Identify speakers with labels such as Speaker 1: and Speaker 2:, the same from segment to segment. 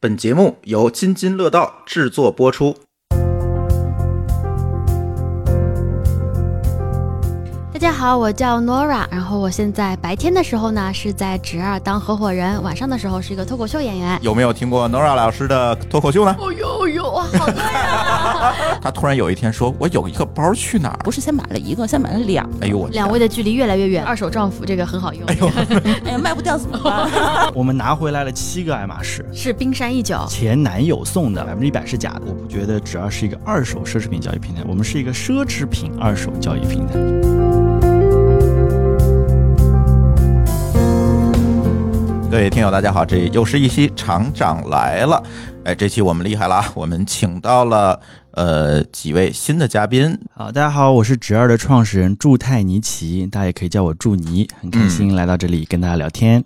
Speaker 1: 本节目由津津乐道制作播出。
Speaker 2: 好，我叫 Nora，然后我现在白天的时候呢是在侄儿当合伙人，晚上的时候是一个脱口秀演员。
Speaker 1: 有没有听过 Nora 老师的脱口秀呢？
Speaker 2: 哦呦呦哇，好多呀！
Speaker 1: 他突然有一天说：“我有一个包去哪儿
Speaker 3: 不是先买了一个，先买了两。？”
Speaker 1: 哎呦我
Speaker 2: 两位的距离越来越远，二手丈夫这个很好用。
Speaker 1: 哎呦，
Speaker 3: 哎呀，卖不掉怎么办？
Speaker 4: 我们拿回来了七个爱马仕，
Speaker 2: 是冰山一角。
Speaker 4: 前男友送的，百分之一百是假的。我不觉得侄儿是一个二手奢侈品交易平台，我们是一个奢侈品二手交易平台。
Speaker 1: 各位听友，大家好，这又是一期厂长来了。哎，这期我们厉害了啊，我们请到了呃几位新的嘉宾。
Speaker 4: 好，大家好，我是侄儿的创始人祝泰尼奇，大家也可以叫我祝尼，很开心来到这里跟大家聊天。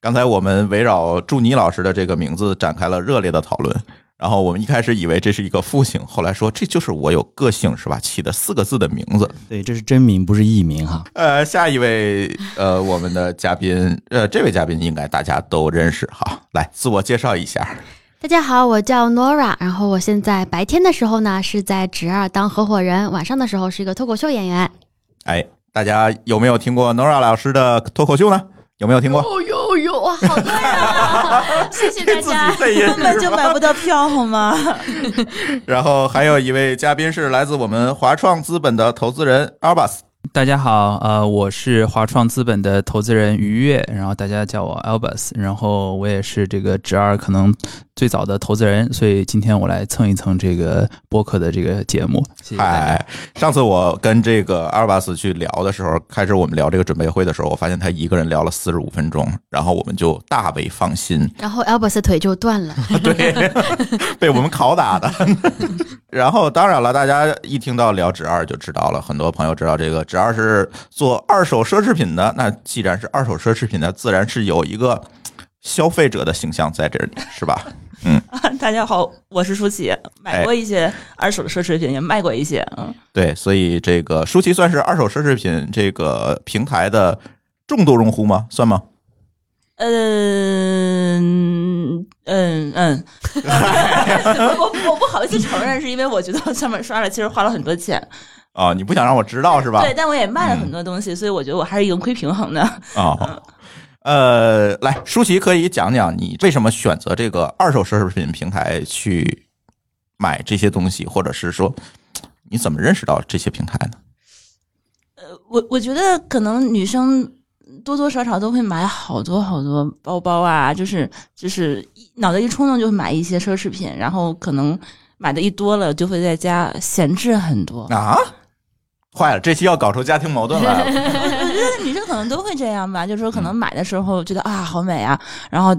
Speaker 1: 刚才我们围绕祝尼老师的这个名字展开了热烈的讨论。然后我们一开始以为这是一个复姓，后来说这就是我有个性是吧？起的四个字的名字。
Speaker 4: 对，这是真名，不是艺名哈。
Speaker 1: 呃，下一位呃，我们的嘉宾，呃，这位嘉宾应该大家都认识哈，来自我介绍一下。
Speaker 2: 大家好，我叫 Nora，然后我现在白天的时候呢是在职二当合伙人，晚上的时候是一个脱口秀演员。
Speaker 1: 哎，大家有没有听过 Nora 老师的脱口秀呢？有没有听过？
Speaker 2: 哦呦呦哇，好多呀！谢谢大家。
Speaker 3: 根本就买不到票好吗？
Speaker 1: 然后还有一位嘉宾是来自我们华创资本的投资人 Albus。
Speaker 5: 大家好，呃，我是华创资本的投资人于越，然后大家叫我 Albus，然后我也是这个侄儿可能最早的投资人，所以今天我来蹭一蹭这个播客的这个节目，谢谢大家。
Speaker 1: 嗨，上次我跟这个 Albus 去聊的时候，开始我们聊这个准备会的时候，我发现他一个人聊了四十五分钟，然后我们就大为放心。
Speaker 2: 然后 Albus 的腿就断了。
Speaker 1: 对，被我们拷打的。然后当然了，大家一听到聊侄儿就知道了，很多朋友知道这个直二是做二手奢侈品的。那既然是二手奢侈品的，自然是有一个消费者的形象在这里，是吧？
Speaker 3: 嗯大家好，我是舒淇，买过一些二手的奢侈品，也卖过一些。嗯，
Speaker 1: 对，所以这个舒淇算是二手奢侈品这个平台的重度用户吗？算吗？
Speaker 3: 嗯嗯嗯，我我不好意思承认，是因为我觉得上面刷了，其实花了很多钱。
Speaker 1: 啊、你不想让我知道是吧？
Speaker 3: 对，但我也卖了很多东西，所以我觉得我还是盈亏平衡的。
Speaker 1: 啊、呃，来，舒淇可以讲讲你为什么选择这个二手奢侈品平台去买这些东西，或者是说你怎么认识到这些平台呢？
Speaker 3: 呃我我觉得可能女生多多少少都会买好多好多包包啊，就是就是脑袋一冲动就会买一些奢侈品，然后可能买的一多了，就会在家闲置很多。
Speaker 1: 啊，坏了，这期要搞出家庭矛盾来了。
Speaker 3: 我觉得女生可能都会这样吧，就是说可能买的时候觉得啊好美啊，然后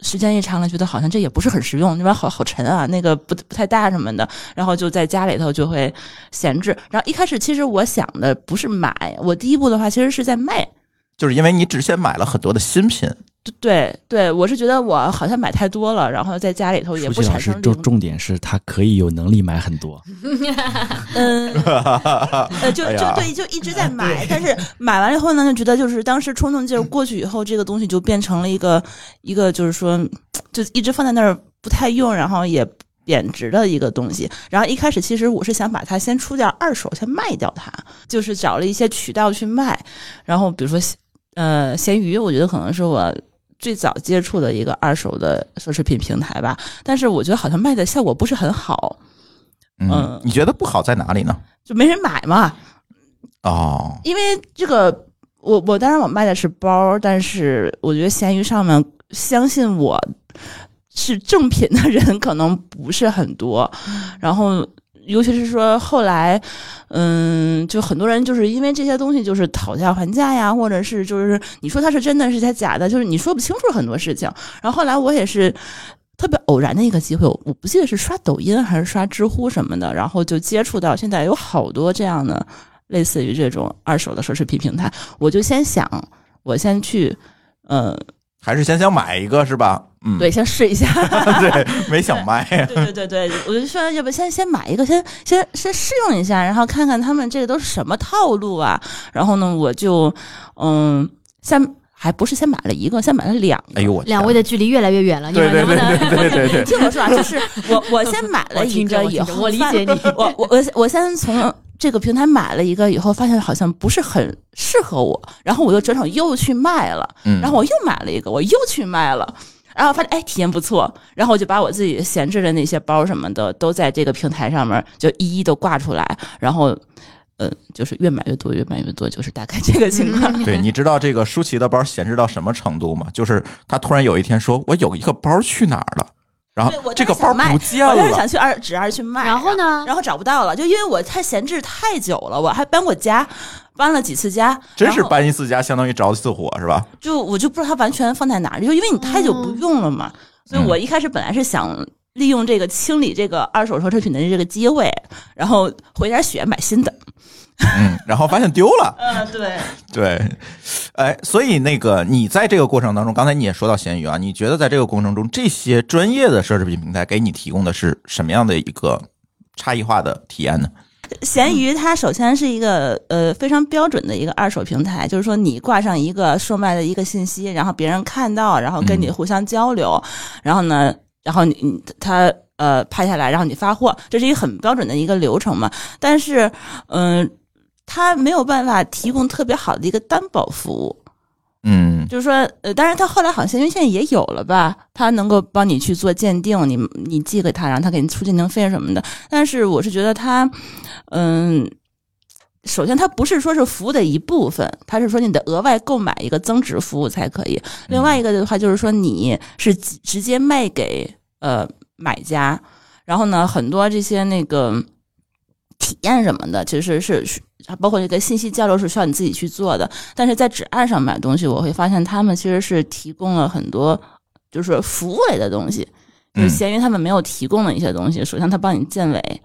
Speaker 3: 时间一长了，觉得好像这也不是很实用，那边好好沉啊，那个不不太大什么的，然后就在家里头就会闲置。然后一开始其实我想的不是买，我第一步的话其实是在卖。
Speaker 1: 就是因为你之前买了很多的新品，
Speaker 3: 对对，我是觉得我好像买太多了，然后在家里头也不
Speaker 4: 舒淇老师
Speaker 3: 产生
Speaker 4: 重重点是他可以有能力买很多，
Speaker 3: 嗯，呃，就就对，就一直在买，但是买完了以后呢，就觉得就是当时冲动劲儿过去以后，这个东西就变成了一个一个就是说，就一直放在那儿不太用，然后也贬值的一个东西。然后一开始其实我是想把它先出掉二手，先卖掉它，就是找了一些渠道去卖。然后比如说呃闲鱼，我觉得可能是我。最早接触的一个二手的奢侈品平台吧，但是我觉得好像卖的效果不是很好，
Speaker 1: 嗯
Speaker 3: 嗯，
Speaker 1: 你觉得不好在哪里呢？
Speaker 3: 就没人买嘛。
Speaker 1: 哦，
Speaker 3: 因为这个，我我当然我卖的是包，但是我觉得闲鱼上面相信我是正品的人可能不是很多，然后尤其是说后来，嗯，就很多人就是因为这些东西就是讨价还价呀，或者是就是你说它是真的是它假的，就是你说不清楚很多事情。然后后来我也是。特别偶然的一个机会，我我不记得是刷抖音还是刷知乎什么的，然后就接触到现在有好多这样的类似于这种二手的奢侈品平台，我就先想，我先去，呃，
Speaker 1: 还是先想买一个是吧？嗯，
Speaker 3: 对，先试一下。
Speaker 1: 对，没想卖。
Speaker 3: 对对对对，我就说要不先先买一个，先先先试用一下，然后看看他们这个都是什么套路啊。然后呢，我就嗯，先还不是先买了一个，先买了两个。
Speaker 1: 哎呦我
Speaker 2: 两位的距离越来越远了，你
Speaker 1: 对对
Speaker 2: 们能不能？
Speaker 1: 对对对对对，
Speaker 3: 听我说啊，就是我我先买了一个以后，
Speaker 2: 我我理解你
Speaker 3: 我我我我先从这个平台买了一个以后，发现好像不是很适合我，然后我又转手又去卖了，
Speaker 1: 嗯，
Speaker 3: 然后我又买了一个，我又去卖了。然后发现哎，体验不错，然后我就把我自己闲置的那些包什么的，都在这个平台上面就一一都挂出来，然后，呃，就是越买越多，越买越多，就是大概这个情况。
Speaker 1: 对，你知道这个舒淇的包闲置到什么程度吗？就是她突然有一天说：“我有一个包去哪儿了？”然后这个包不见
Speaker 3: 我当时
Speaker 1: 了。
Speaker 3: 想去二指二去卖，
Speaker 2: 然后呢？
Speaker 3: 然后找不到了，就因为我太闲置太久了，我还搬过家，搬了几次家，
Speaker 1: 真是搬一次家相当于着一次火，是吧？
Speaker 3: 就我就不知道它完全放在哪里，就因为你太久不用了嘛，所以我一开始本来是想利用这个清理这个二手奢侈品的这个机会，然后回点血买新的。
Speaker 1: 嗯，然后发现丢了。
Speaker 3: 嗯，对，
Speaker 1: 对，哎，所以那个你在这个过程当中，刚才你也说到闲鱼啊，你觉得在这个过程中，这些专业的奢侈品平台给你提供的是什么样的一个差异化的体验呢？
Speaker 3: 闲鱼它首先是一个呃非常标准的一个二手平台，就是说你挂上一个售卖的一个信息，然后别人看到，然后跟你互相交流，然后呢，然后你你他呃拍下来，然后你发货，这是一个很标准的一个流程嘛。但是嗯、它没有办法提供特别好的一个担保服务。
Speaker 1: 嗯
Speaker 3: 就是说，呃，当然，他后来好像因为现在也有了吧？他能够帮你去做鉴定，你你寄给他，然后他给你出鉴定费什么的。但是我是觉得他，嗯，首先他不是说是服务的一部分，他是说你得额外购买一个增值服务才可以。另外一个的话就是说你是直直接卖给呃买家，然后呢，很多这些那个体验什么的，其实是是包括这个信息交流是需要你自己去做的。但是在纸案上买东西，我会发现他们其实是提供了很多就是服务类的东西，就是
Speaker 1: 嗯
Speaker 3: 闲鱼他们没有提供的一些东西。首先，他帮你建伪，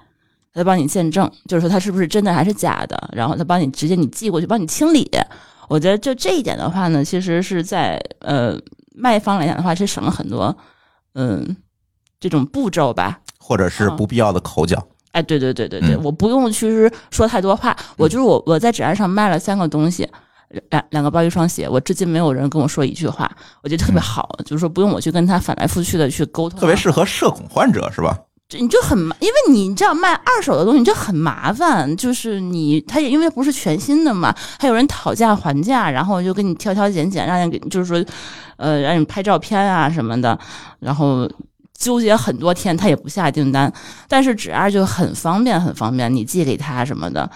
Speaker 3: 他帮你见证，就是说他是不是真的还是假的，然后他帮你直接你寄过去，帮你清理。我觉得就这一点的话呢，其实是在呃卖方来讲的话，是省了很多嗯这种步骤吧。
Speaker 1: 或者是不必要的口角。
Speaker 3: 哎，对对对对对，
Speaker 1: 嗯
Speaker 3: 我不用去说太多话，我就是我我在纸岸上卖了三个东西，两两个包一双鞋，我至今没有人跟我说一句话，我觉得特别好，就是说不用我去跟他反来覆去的去沟通，
Speaker 1: 特别适合社恐患者，是吧？
Speaker 3: 这你就很麻，因为你这样卖二手的东西，你就很麻烦。就是你，他也因为不是全新的嘛，还有人讨价还价，然后就跟你挑挑拣拣，让人给就是说，呃，让你拍照片啊什么的，然后纠结很多天，他也不下订单。但是只要就很方便，很方便，你寄给他什么的，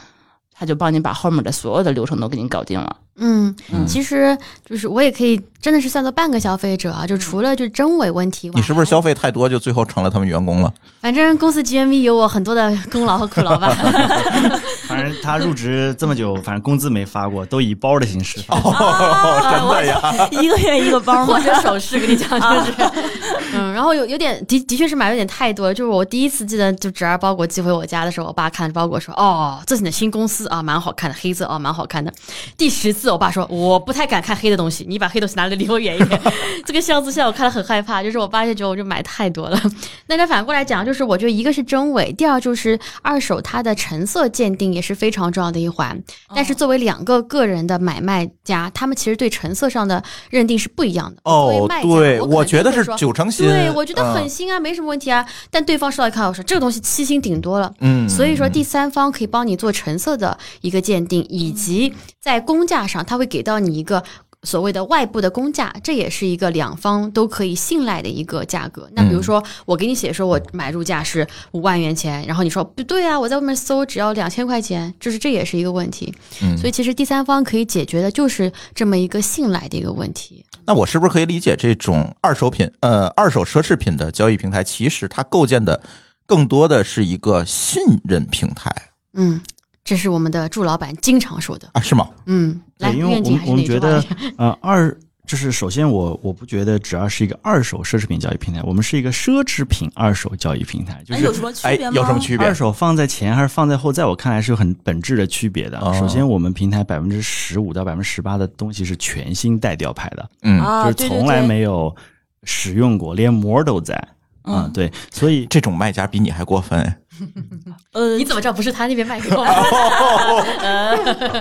Speaker 3: 他就帮你把后面的所有的流程都给你搞定了。
Speaker 2: 嗯，
Speaker 1: 嗯
Speaker 2: 其实就是我也可以真的是算作半个消费者啊，就除了就真伪问题，
Speaker 1: 你是不是消费太多，就最后成了他们员工了？
Speaker 2: 反正公司 GMV 有我很多的功劳和苦劳吧。
Speaker 4: 反正他入职这么久，反正工资没发过，都以包的形式发。
Speaker 1: 哦，真的呀？
Speaker 3: 一个月一个包吗？
Speaker 2: 或者首饰，跟你讲就是，嗯，然后有有点的的确是买有点太多了。就是我第一次记得就侄儿包裹寄回我家的时候，我爸看着包裹说：“哦，这是你的新公司啊，蛮好看的，黑色啊，蛮好看的。”第十次，我爸说：“我不太敢看黑的东西，你把黑东西拿的离我远一点。”这个箱子现在我看了很害怕，就是我爸就觉得我就买太多了。那再反过来讲，就是我觉得一个是真伪，第二就是二手它的成色鉴定也是非常重要的一环。但是作为两个个人的买卖家，他们其实对成色上的认定是不一样的。
Speaker 1: 哦对，
Speaker 2: 我
Speaker 1: 我觉得是
Speaker 2: 九。
Speaker 1: 成新。
Speaker 2: 对，我觉得很
Speaker 1: 嗯
Speaker 2: 新啊，没什么问题啊。但对方收到一看，我说这个东西七星顶多了。
Speaker 1: 嗯，
Speaker 2: 所以说，第三方可以帮你做成色的一个鉴定，以及在工价上，他会给到你一个所谓的外部的工价，这也是一个两方都可以信赖的一个价格。那比如说，我给你写说我买入价是五万元钱，然后你说不对啊，我在外面搜只要两千块钱，就是这也是一个问题。
Speaker 1: 嗯
Speaker 2: 所以其实第三方可以解决的就是这么一个信赖的一个问题。
Speaker 1: 那我是不是可以理解，这种二手品呃二手奢侈品的交易平台，其实它构建的更多的是一个信任平台
Speaker 2: 嗯，这是我们的祝老板经常说的。
Speaker 1: 啊？是吗？
Speaker 2: 嗯，来，
Speaker 4: 对，因为我们我们觉得呃，二就是首先我我不觉得只要是一个二手奢侈品交易平台，我们是一个奢侈品二手交易平台，就
Speaker 3: 哎，
Speaker 4: 是
Speaker 3: 有什么区
Speaker 1: 哎
Speaker 3: 别吗？，
Speaker 1: 有什么区别
Speaker 4: 二？手放在前还是放在后，在我看来是有很本质的区别的。
Speaker 1: 哦
Speaker 4: 首先，我们平台百分之十五到百分之十八的东西是全新带吊牌的，
Speaker 1: 嗯，
Speaker 3: 啊，
Speaker 4: 就是从来没有使用过，连膜都在。啊
Speaker 3: 嗯，
Speaker 4: 对，所以
Speaker 1: 这种卖家比你还过分。
Speaker 3: 呃，
Speaker 2: 你怎么知道不是他那边卖给我？呃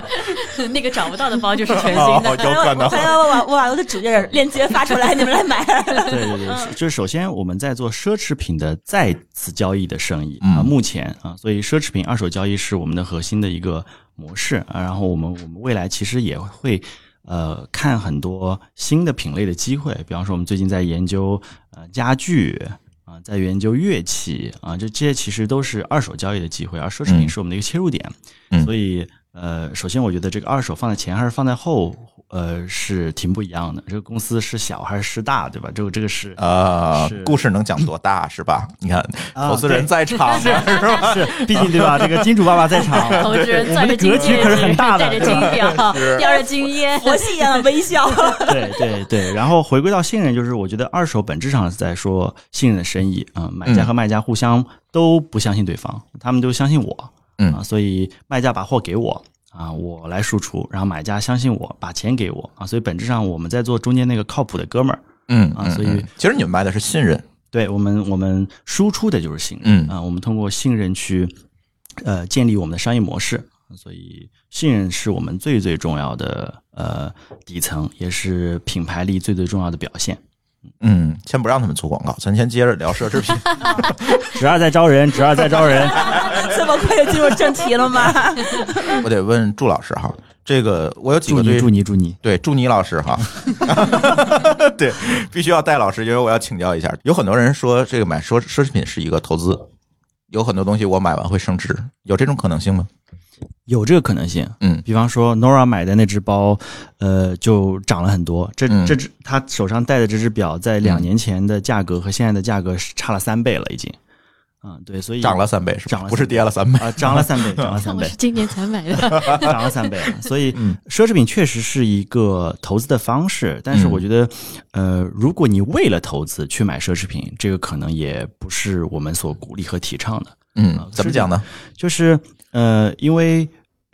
Speaker 2: 那个找不到的包就是全新
Speaker 1: 哦，
Speaker 2: 的。
Speaker 1: 有可能
Speaker 3: 我。把我把我的主页链接发出来，你们来买。
Speaker 4: 对对对，是就是首先我们在做奢侈品的再次交易的生意
Speaker 1: 嗯
Speaker 4: 啊，目前啊，所以奢侈品二手交易是我们的核心的一个模式啊。然后我们我们未来其实也会呃看很多新的品类的机会，比方说我们最近在研究呃家具。啊，在研究乐器啊，这这些其实都是二手交易的机会，而奢侈品
Speaker 1: 嗯
Speaker 4: 是我们的一个切入点。
Speaker 1: 嗯
Speaker 4: 所以呃，首先我觉得这个二手放在前还是放在后，呃，是挺不一样的。这个公司是小还是是大，对吧？这个这个是
Speaker 1: 呃
Speaker 4: 是，
Speaker 1: 故事能讲多大是吧？你看，
Speaker 4: 啊
Speaker 1: 投资人在场 是吧？
Speaker 4: 是，毕竟对吧？这个金主爸爸在场，
Speaker 2: 投资人
Speaker 4: 的格局可是很大的
Speaker 2: 戴着金表，
Speaker 1: 是
Speaker 2: 叼着金烟，
Speaker 3: 佛系一样的微笑。
Speaker 4: 对对对。然后回归到信任，就是我觉得二手本质上是在说信任的生意啊、买家和卖家互相都不相信对方，他们都相信我，
Speaker 1: 嗯
Speaker 4: 啊，所以卖家把货给我。啊，我来输出，然后买家相信我，把钱给我啊，所以本质上我们在做中间那个靠谱的哥们儿。
Speaker 1: 嗯嗯
Speaker 4: 啊所以
Speaker 1: 嗯其实你们卖的是信任，
Speaker 4: 对我们，我们输出的就是信任。
Speaker 1: 嗯
Speaker 4: 啊，我们通过信任去呃建立我们的商业模式，所以信任是我们最最重要的呃底层，也是品牌力最最重要的表现。
Speaker 1: 嗯，先不让他们做广告，咱先接着聊奢侈品。
Speaker 4: 侄儿在招人，侄儿在招人。
Speaker 3: 这么快就进入正题了吗？
Speaker 1: 我得问祝老师哈，这个我有几
Speaker 4: 祝你，
Speaker 1: 个对
Speaker 4: 祝你，祝你。
Speaker 1: 对，祝你老师哈，对，必须要带老师，因为我要请教一下。有很多人说这个买奢奢侈品是一个投资，有很多东西我买完会升值，有这种可能性吗？
Speaker 4: 有这个可能性，
Speaker 1: 嗯
Speaker 4: 比方说 Nora 买的那只包，呃，就涨了很多。这
Speaker 1: 嗯
Speaker 4: 这只他手上戴的这只表，在两年前的价格和现在的价格是差了三倍了，已经。嗯，对，所以
Speaker 1: 涨了三倍是吧？
Speaker 4: 涨了
Speaker 1: 不是跌了三倍？
Speaker 4: 啊，涨了三倍，涨了三倍
Speaker 2: 我是。今年才买的。
Speaker 4: 涨了三倍了。所以
Speaker 1: 嗯，
Speaker 4: 奢侈品确实是一个投资的方式，但是
Speaker 1: 嗯
Speaker 4: 我觉得，呃，如果你为了投资去买奢侈品，这个可能也不是我们所鼓励和提倡的。
Speaker 1: 嗯
Speaker 4: 啊，
Speaker 1: 怎么讲呢？
Speaker 4: 就是呃，因为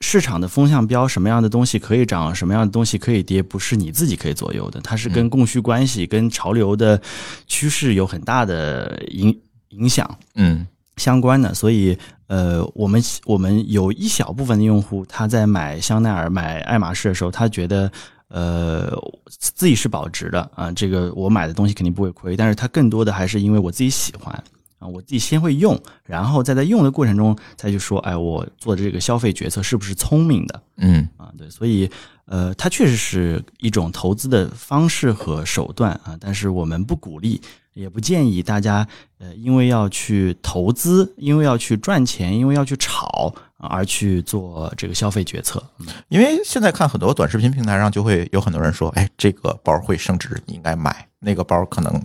Speaker 4: 市场的风向标，什么样的东西可以涨，什么样的东西可以跌，不是你自己可以左右的，它是跟供需关系、跟潮流的趋势有很大的影影响。
Speaker 1: 嗯
Speaker 4: 相关的，所以呃，我们我们有一小部分的用户，他在买香奈儿、买爱马仕的时候，他觉得呃自己是保值的啊、这个我买的东西肯定不会亏，但是他更多的还是因为我自己喜欢啊，我自己先会用，然后再在用的过程中再去说，哎，我做的这个消费决策是不是聪明的？
Speaker 1: 嗯
Speaker 4: 啊，对，所以呃，它确实是一种投资的方式和手段啊，但是我们不鼓励，也不建议大家呃，因为要去投资，因为要去赚钱，因为要去炒啊而去做这个消费决策。
Speaker 1: 因为现在看很多短视频平台上就会有很多人说，哎，这个包会升值，你应该买；那个包可能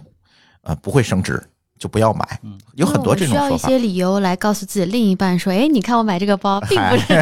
Speaker 1: 呃不会升值，就不要买。有很多这种说法。
Speaker 2: 需要一些理由来告诉自己另一半说：“哎，你看我买这个包，并不是。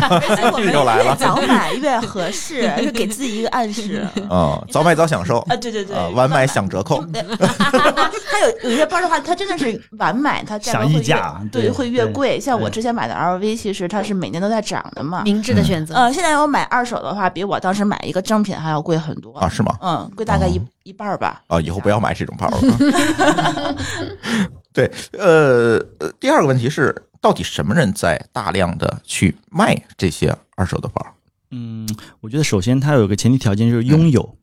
Speaker 1: 又来了
Speaker 3: 越早买越合适，就给自己一个暗示。
Speaker 1: 嗯，早买早享受
Speaker 3: 啊，对对对，
Speaker 1: 啊，晚买享折扣。
Speaker 3: 它 有有一些包的话，它真的是晚买，它价格
Speaker 4: 想溢
Speaker 3: 会越
Speaker 4: 价
Speaker 3: 对，会越贵。像我之前买的 LV，其实它是每年都在涨的嘛。
Speaker 2: 明智的选择。
Speaker 3: 呃，现在我买二手的话，比我当时买一个正品还要贵很多
Speaker 1: 啊，。是吗？
Speaker 3: 嗯，贵大概一
Speaker 1: 哦
Speaker 3: 一半儿吧。
Speaker 1: 啊，以后不要买这种包了。对，呃，呃第二个问题是，到底什么人在大量的去卖这些二手的包？
Speaker 4: 嗯，我觉得首先它有一个前提条件就是拥有，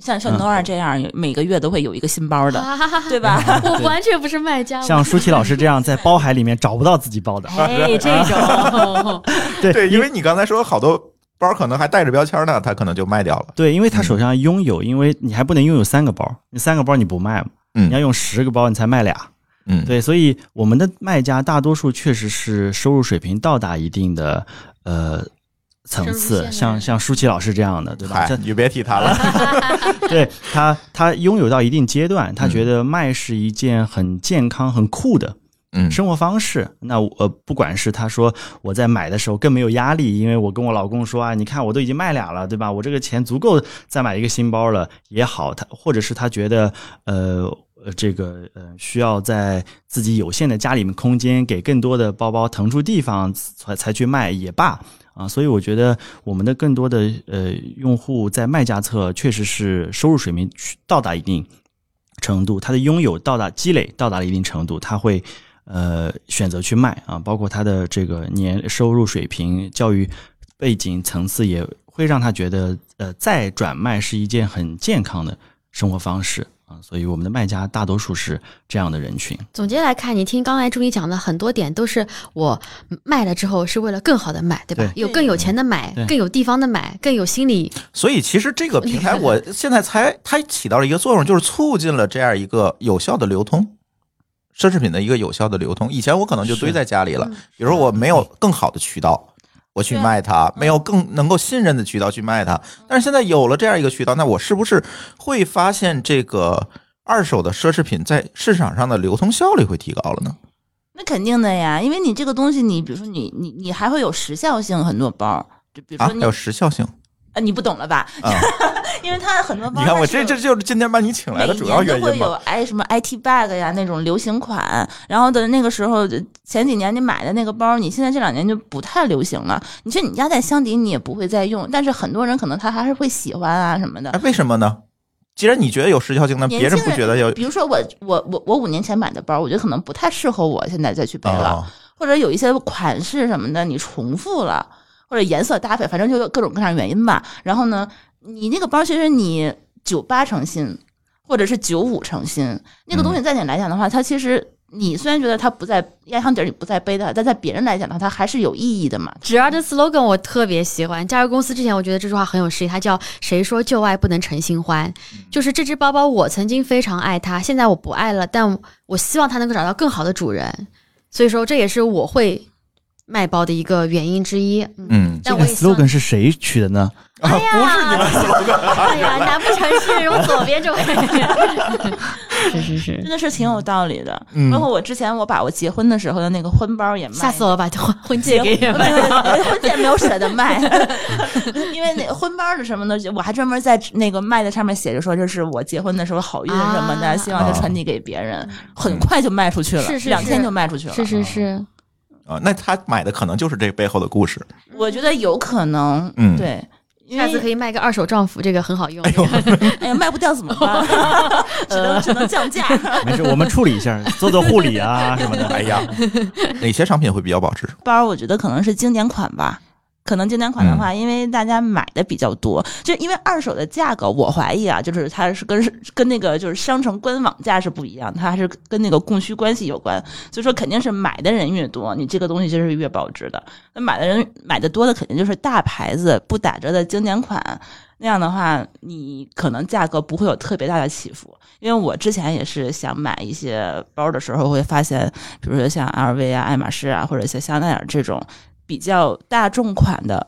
Speaker 3: 像像
Speaker 4: 嗯
Speaker 3: Nora 这样，每个月都会有一个新包的，对吧？
Speaker 2: 我完全不是卖家，
Speaker 4: 像舒淇老师这样在包海里面找不到自己包的。
Speaker 2: 哎，这种
Speaker 4: 对
Speaker 1: 对，因为你刚才说好多包可能还带着标签呢，他可能就卖掉了。
Speaker 4: 对，因为他手上拥有，因为你还不能拥有三个包，你三个包你不卖嘛，
Speaker 1: 嗯
Speaker 4: 你要用十个包你才卖俩。
Speaker 1: 嗯，
Speaker 4: 对，所以我们的卖家大多数确实是收入水平到达一定的呃层次，像像舒淇老师这样的，对吧？
Speaker 1: 你就别提他了。
Speaker 4: 对他他拥有到一定阶段，他
Speaker 1: 嗯
Speaker 4: 觉得卖是一件很健康、很酷的
Speaker 1: 嗯
Speaker 4: 生活方式。那我呃，不管是他说我在买的时候更没有压力，因为我跟我老公说啊，你看我都已经卖俩了，对吧？我这个钱足够再买一个新包了也好，他或者是他觉得呃。呃，这个呃，需要在自己有限的家里面空间，给更多的包包腾出地方，才才去卖也罢啊。所以我觉得我们的更多的呃用户在卖家侧确实是收入水平到达一定程度，他的拥有到达积累到达了一定程度，他会呃选择去卖啊，包括他的这个年收入水平、教育背景层次，也会让他觉得呃再转卖是一件很健康的生活方式啊。所以我们的卖家大多数是这样的人群。
Speaker 2: 总结来看，你听刚才助理讲的很多点，都是我卖了之后是为了更好的买，对吧？
Speaker 4: 对
Speaker 2: 有更有钱的买，更有地方的买，更有心理。
Speaker 1: 所以其实这个平台，我现在才它起到了一个作用，就是促进了这样一个有效的流通，奢侈品的一个有效的流通。以前我可能就堆在家里了，比如说我没有更好的渠道。我去卖它，没有更能够信任的渠道去卖它，但是现在有了这样一个渠道，那我是不是会发现这个二手的奢侈品在市场上的流通效率会提高了呢？
Speaker 3: 那肯定的呀，因为你这个东西，你比如说你你你还会有时效性，很多包，就比如
Speaker 1: 啊，
Speaker 3: 说你、
Speaker 1: 还有时效性
Speaker 3: 呃你不懂了吧？
Speaker 1: 啊！
Speaker 3: 因为它很多包，
Speaker 1: 你看我这这就是今天把你请来的主要原
Speaker 3: 每年都会有。哎什么 IT bag 呀那种流行款，然后的那个时候前几年你买的那个包，你现在这两年就不太流行了。你说你压在箱底，你也不会再用，但是很多人可能他还是会喜欢啊什么的
Speaker 1: 哎，。为什么呢？既然你觉得有时效性，那别人不觉得有
Speaker 3: 比如说我我我我五年前买的包，我觉得可能不太适合我现在再去背了，
Speaker 1: 啊？
Speaker 3: 或者有一些款式什么的你重复了，或者颜色搭配，反正就有各种各样的原因吧。然后呢，你那个包其实你九八成新，或者是九五成新，那个东西在你来讲的话，它其实你虽然觉得它不在压箱底儿，你不再背它，但在别人来讲的话，它还是有意义的嘛。
Speaker 2: 只要这 slogan 我特别喜欢，加入公司之前，我觉得这句话很有诗意，它叫“谁说旧爱不能成新欢”。就是这只包包，我曾经非常爱它，现在我不爱了，但我希望它能够找到更好的主人。所以说，这也是我会卖包的一个原因之一。嗯，
Speaker 1: 嗯，
Speaker 4: 这个
Speaker 2: 但我也希望
Speaker 4: slogan 是谁取的呢？
Speaker 1: 啊，不是你们 slogan，
Speaker 2: 哎呀，难不成是我左边这位？是是是
Speaker 3: 真，的是挺有道理的。
Speaker 1: 嗯
Speaker 3: 包括我之前我把我结婚的时候的那个婚包也卖，
Speaker 2: 吓死我了，把婚婚戒给你
Speaker 3: 对
Speaker 2: 们。
Speaker 3: 对对婚戒没有舍得卖，因为那婚包是什么呢？我还专门在那个卖的上面写着说，这是我结婚的时候好运什么的，
Speaker 2: 啊
Speaker 3: 希望就传递给别人，很快就卖出去了，
Speaker 2: 是是
Speaker 3: 两天就卖出去了。
Speaker 2: 是是是，
Speaker 1: 啊，那他买的可能就是这背后的故事。
Speaker 3: 我觉得有可能，
Speaker 1: 嗯
Speaker 3: 对。
Speaker 2: 下次可以卖个二手丈夫，这个很好用。
Speaker 3: 哎呀，卖不掉怎么办？只能只能降价。
Speaker 4: 没事，我们处理一下，做做护理啊什么的。
Speaker 1: 哎呀，哪些商品会比较保值？
Speaker 3: 包我觉得可能是经典款吧。可能经典款的话，因为大家买的比较多，就因为二手的价格，我怀疑啊，就是它是跟跟那个就是商城官网价是不一样，它还是跟那个供需关系有关，所以说肯定是买的人越多，你这个东西就是越保值的。那买的人买的多的肯定就是大牌子不打折的经典款，那样的话，你可能价格不会有特别大的起伏。因为我之前也是想买一些包的时候，会发现，比如说像 LV 啊、爱马仕啊，或者像香奈儿这种比较大众款的，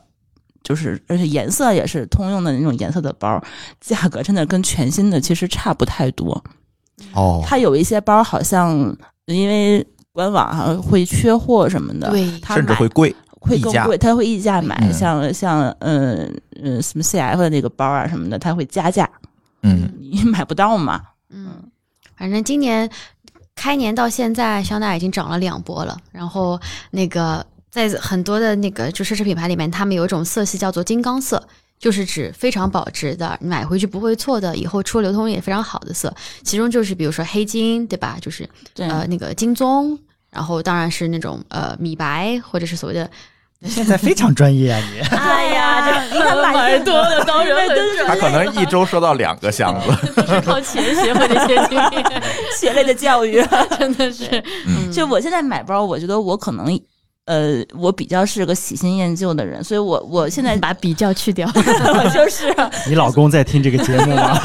Speaker 3: 就是而且颜色也是通用的那种颜色的包，价格真的跟全新的其实差不太多。
Speaker 1: 哦，
Speaker 3: 它有一些包好像因为官网上会缺货什么的，
Speaker 2: 对，
Speaker 3: 它
Speaker 1: 甚至会贵。
Speaker 3: 会更贵，它会溢价买，
Speaker 1: 嗯
Speaker 3: 像像嗯嗯什么 CF 的那个包啊什么的，它会加价，
Speaker 1: 嗯，
Speaker 3: 你买不到嘛。
Speaker 2: 嗯，反正今年开年到现在，香奈儿已经涨了两波了。然后那个在很多的那个就奢侈品牌里面，他们有一种色系叫做金刚色。就是指非常保值的，买回去不会错的，以后出流通也非常好的色。其中就是比如说黑金，对吧？就是
Speaker 3: 对，
Speaker 2: 呃那个金棕，然后当然是那种呃米白，或者是所谓的
Speaker 4: 现在非常专业啊你。
Speaker 2: 哎呀，
Speaker 3: 你看买
Speaker 2: 多的当然很
Speaker 1: 他可能一周收到两个箱子。
Speaker 2: 都是靠钱学会的一些经验，
Speaker 3: 血泪的教育。
Speaker 2: 真的是。
Speaker 1: 嗯
Speaker 3: 就我现在买包，我觉得我可能。呃，我比较是个喜新厌旧的人，所以我我现在
Speaker 2: 把比较去掉，
Speaker 3: 我 就是
Speaker 4: 你老公在听这个节目吗？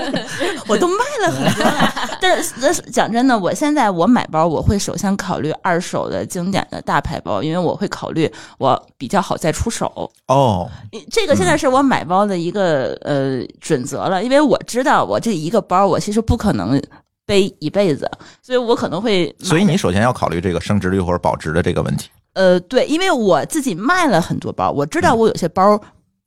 Speaker 3: 我都卖了很多了。但是但是讲真的，我现在我买包，我会首先考虑二手的经典的大牌包，因为我会考虑我比较好再出手。
Speaker 1: 哦，
Speaker 3: 这个现在是我买包的一个呃准则了，因为我知道我这一个包我其实不可能背一辈子，所以我可能会
Speaker 1: 所以你首先要考虑这个升值率或者保值的这个问题。
Speaker 3: 呃对，因为我自己卖了很多包，我知道我有些包。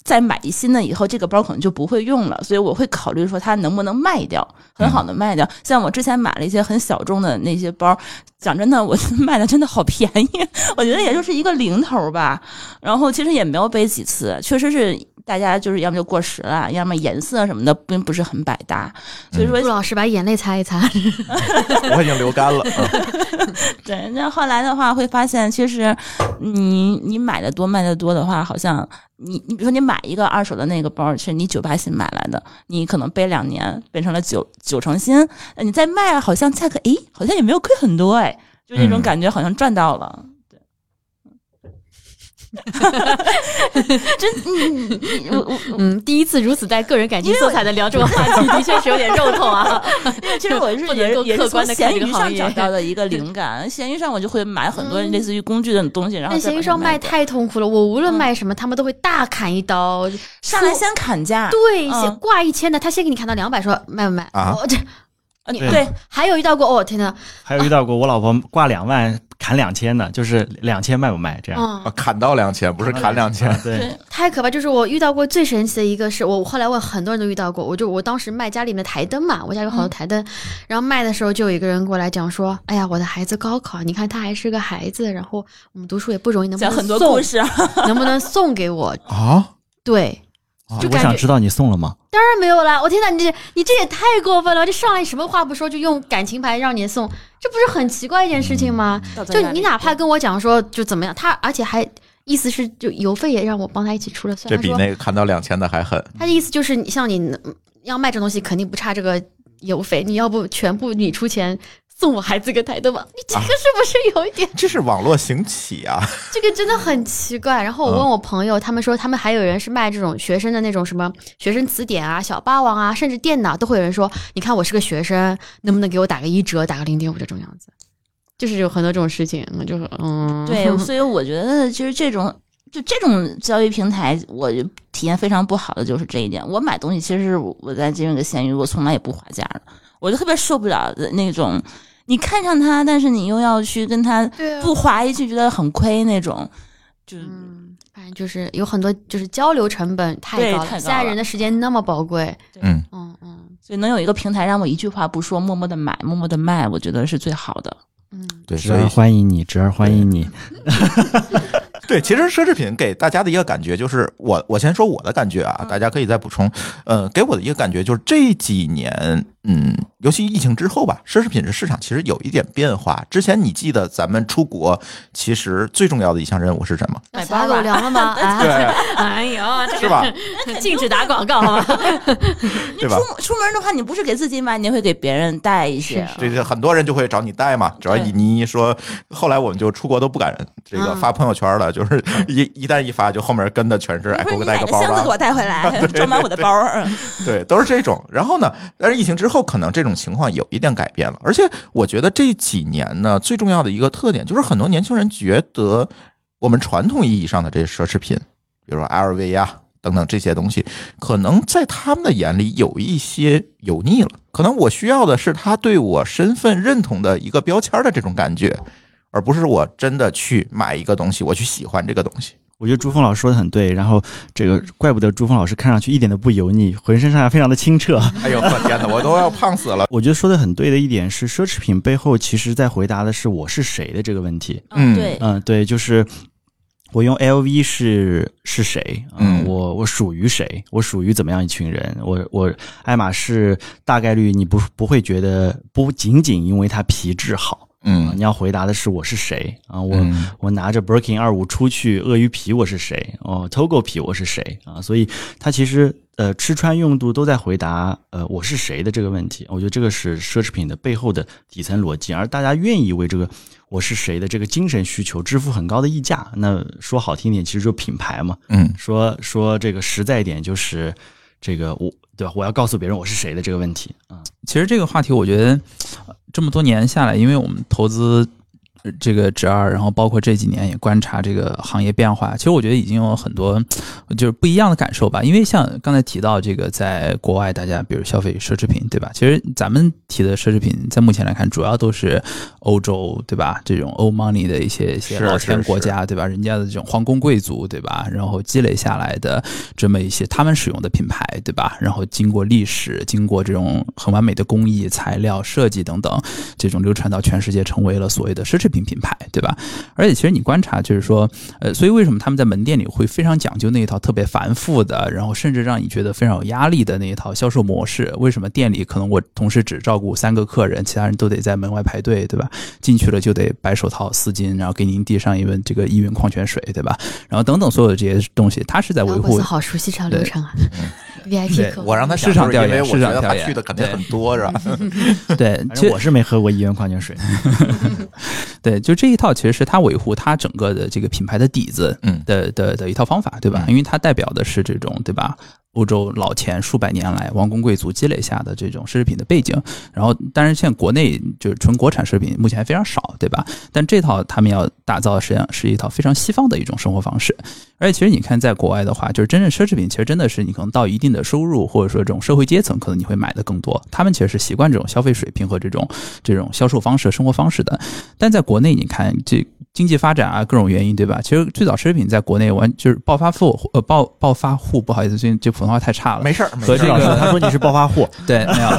Speaker 3: 再买一新的以后，这个包可能就不会用了，所以我会考虑说它能不能卖掉，很好的卖掉。像我之前买了一些很小众的那些包，讲真的，我 卖的真的好便宜，我觉得也就是一个零头吧。然后其实也没有背几次，确实是大家就是要么就过时了，要么颜色什么的并不是很百搭，所以说
Speaker 2: 陆老师把眼泪擦一擦。
Speaker 1: 我已经流干了。嗯
Speaker 3: 对，那后来的话会发现，其实你你买的多卖的多的话，好像你你比如说你买一个二手的那个包，是你九八新买来的，你可能背两年变成了九九成新，呃你再卖好像价格诶，好像也没有亏很多哎，就那种
Speaker 1: 嗯
Speaker 3: 感觉好像赚到了。对。真，嗯，嗯
Speaker 2: 嗯，第一次如此带个人感情色彩的聊这个话题，的确是有点肉痛啊。
Speaker 3: 因为其实我是
Speaker 2: 不能
Speaker 3: 也是也是从闲鱼上找到的一个灵感，闲鱼上我就会买很多类似于工具的东西，然后
Speaker 2: 但闲鱼上卖太痛苦了，我无论
Speaker 3: 嗯
Speaker 2: 卖什么，他们都会大砍一刀，说
Speaker 3: 上来先砍价，
Speaker 2: 对，
Speaker 3: 嗯
Speaker 2: 先挂一千的，他先给你砍到两百，说卖不卖？
Speaker 1: 啊
Speaker 2: 我这
Speaker 4: 对
Speaker 3: 呃对，
Speaker 2: 还有遇到过，哦天呐，
Speaker 4: 还有遇到过我老婆挂两万砍两千的，就是两千卖不卖这样？
Speaker 2: 嗯
Speaker 1: 啊，，砍到两千，不是砍两千。
Speaker 4: 对，
Speaker 3: 对
Speaker 2: 太可怕！就是我遇到过最神奇的一个是，我后来问很多人都遇到过，我就我当时卖家里面的台灯嘛，我家有好多台灯，然后卖的时候就有一个人过来讲说，哎呀，我的孩子高考，你看他还是个孩子，然后我们读书也不容易，能不能
Speaker 3: 讲很多
Speaker 2: 送
Speaker 3: 故事，
Speaker 2: 能不能送给我？
Speaker 1: 啊，
Speaker 2: 对，就
Speaker 4: 我想知道你送了吗？
Speaker 2: 当然没有啦！我天哪，你这你这也太过分了！这上来什么话不说就用感情牌让你送，这不是很奇怪一件事情吗？就你哪怕跟我讲说就怎么样，他而且还意思是就邮费也让我帮他一起出了，算
Speaker 1: 这比那个砍到两千的还狠。
Speaker 2: 他的意思就是你像你嗯要卖这东西肯定不差这个邮费，你要不全部你出钱送我孩子个台灯吧？你这个是不是有一点？
Speaker 1: 这是网络行乞啊！
Speaker 2: 这个真的很奇怪。然后我问我朋友，他们说他们还有人是卖这种学生的那种什么学生词典啊、小霸王啊，甚至电脑都会有人说，你看我是个学生，能不能给我打个一折，打个零点五这种样子？就是有很多这种事情，就是嗯，
Speaker 3: 对，所以我觉得就是这种就这种交易平台，我就体验非常不好的就是这一点。我买东西其实我在这个闲鱼，我从来也不划价的，我就特别受不了的那种，你看上他，但是你又要去跟他不划一句，觉得很亏那种，就。
Speaker 2: 嗯，反正就是有很多就是交流成本太高了，
Speaker 3: 对太高了
Speaker 2: 现在人的时间那么宝贵，
Speaker 1: 嗯，
Speaker 2: 嗯嗯
Speaker 3: 所以能有一个平台让我一句话不说，默默的买，默默的卖，我觉得是最好的。
Speaker 2: 嗯，
Speaker 1: 对，
Speaker 4: 侄儿欢迎你，侄儿欢迎你。
Speaker 1: 对，其实奢侈品给大家的一个感觉就是，我我先说我的感觉啊，大家可以再补充。呃，给我的一个感觉就是这几年，嗯，尤其疫情之后吧，奢侈品的市场其实有一点变化。之前你记得咱们出国，其实最重要的一项任务是什么？
Speaker 2: 买包狗粮了吗？哎
Speaker 1: 对，
Speaker 2: 哎呦，
Speaker 1: 是吧？
Speaker 2: 禁止打广告好吗？
Speaker 1: 对吧？
Speaker 3: 出出门的话，你不是给自己买，你会给别人带一些。
Speaker 1: 这这很多人就会找你带嘛，只要你你一说，后来我们就出国都不敢这个
Speaker 2: 嗯
Speaker 1: 发朋友圈了，就是一一旦一发，就后面跟的全是哎，给我带个包吧
Speaker 3: 箱子给，我带回来，装满我的包
Speaker 1: 对，都是这种。然后呢，但是疫情之后，可能这种情况有一点改变了。而且我觉得这几年呢，最重要的一个特点就是很多年轻人觉得我们传统意义上的这些奢侈品，比如说 LV 呀、等等这些东西，可能在他们的眼里有一些油腻了。可能我需要的是他对我身份认同的一个标签的这种感觉，而不是我真的去买一个东西，我去喜欢这个东西。
Speaker 4: 我觉得朱峰老师说的很对，然后这个怪不得朱峰老师看上去一点都不油腻，浑身上下非常的清澈。
Speaker 1: 哎呦，我天哪，我都要胖死了。
Speaker 4: 我觉得说的很对的一点是，奢侈品背后其实在回答的是我是谁的这个问题。
Speaker 1: 嗯
Speaker 3: 对，
Speaker 4: 嗯，对，就是我用 LV 是是谁？
Speaker 1: 嗯
Speaker 4: 我我属于谁？我属于怎么样一群人？我我爱马仕大概率你不不会觉得不仅仅因为它皮质好，啊
Speaker 1: 嗯
Speaker 4: 你要回答的是我是谁啊？我、
Speaker 1: 嗯
Speaker 4: 我拿着 Birkin 二五出去，鳄鱼皮我是谁？哦，Togo 皮我是谁啊？所以它其实呃吃穿用度都在回答呃我是谁的这个问题。我觉得这个是奢侈品的背后的底层逻辑，而大家愿意为这个我是谁的这个精神需求支付很高的溢价。那说好听点，其实就品牌嘛；
Speaker 1: 嗯
Speaker 4: 说说这个实在一点，就是这个我对吧？我要告诉别人我是谁的这个问题啊。
Speaker 5: 其实这个话题，我觉得呃这么多年下来，因为我们投资这个侄儿，然后包括这几年也观察这个行业变化，其实我觉得已经有很多呃就是不一样的感受吧。因为像刚才提到这个，在国外大家比如消费奢侈品，对吧？其实咱们提的奢侈品，在目前来看，主要都是欧洲，对吧？这种欧 money 的一些一些老钱国家，对吧？人家的这种皇宫贵族，对吧？然后积累下来的这么一些他们使用的品牌，对吧？然后经过历史，经过这种很完美的工艺、材料、设计等等，这种流传到全世界，成为了所谓的奢侈品。品品牌，对吧？而且其实你观察，就是说，呃，所以为什么他们在门店里会非常讲究那一套特别繁复的，然后甚至让你觉得非常有压力的那一套销售模式？为什么店里可能我同时只照顾三个客人，其他人都得在门外排队，对吧？进去了就得白手套、丝巾，然后给您递上一温这个依云矿泉水，对吧？然后等等所有的这些东西，他是在维护
Speaker 2: 好熟悉这条流程啊，VIP 客户。
Speaker 1: 我让他
Speaker 5: 市场调研
Speaker 1: 我觉得他
Speaker 5: 市场调研
Speaker 1: 去的肯定很多，是吧？
Speaker 5: 对，其实
Speaker 4: 我是没喝过一元矿泉水。
Speaker 5: 对，就这一套其实是它维护它整个的这个品牌的底子
Speaker 1: 嗯
Speaker 5: 的的的一套方法，对吧？
Speaker 1: 嗯
Speaker 5: 因为它代表的是这种对吧？欧洲老钱数百年来王公贵族积累下的这种奢侈品的背景，然后当然现在国内就是纯国产奢侈品目前还非常少，对吧？但这套他们要打造的实际上是一套非常西方的一种生活方式，而且其实你看在国外的话，就是真正奢侈品其实真的是你可能到一定的收入或者说这种社会阶层，可能你会买的更多，他们其实是习惯这种消费水平和这种这种销售方式、生活方式的。但在国内，你看这 经济发展啊，各种原因，对吧？其实最早奢侈品在国内完就是暴发户，呃，暴暴发户，不好意思，最近这普通话太差了。
Speaker 1: 没事儿，
Speaker 5: 和这个
Speaker 4: 他说你是暴发户，
Speaker 5: 对，没有，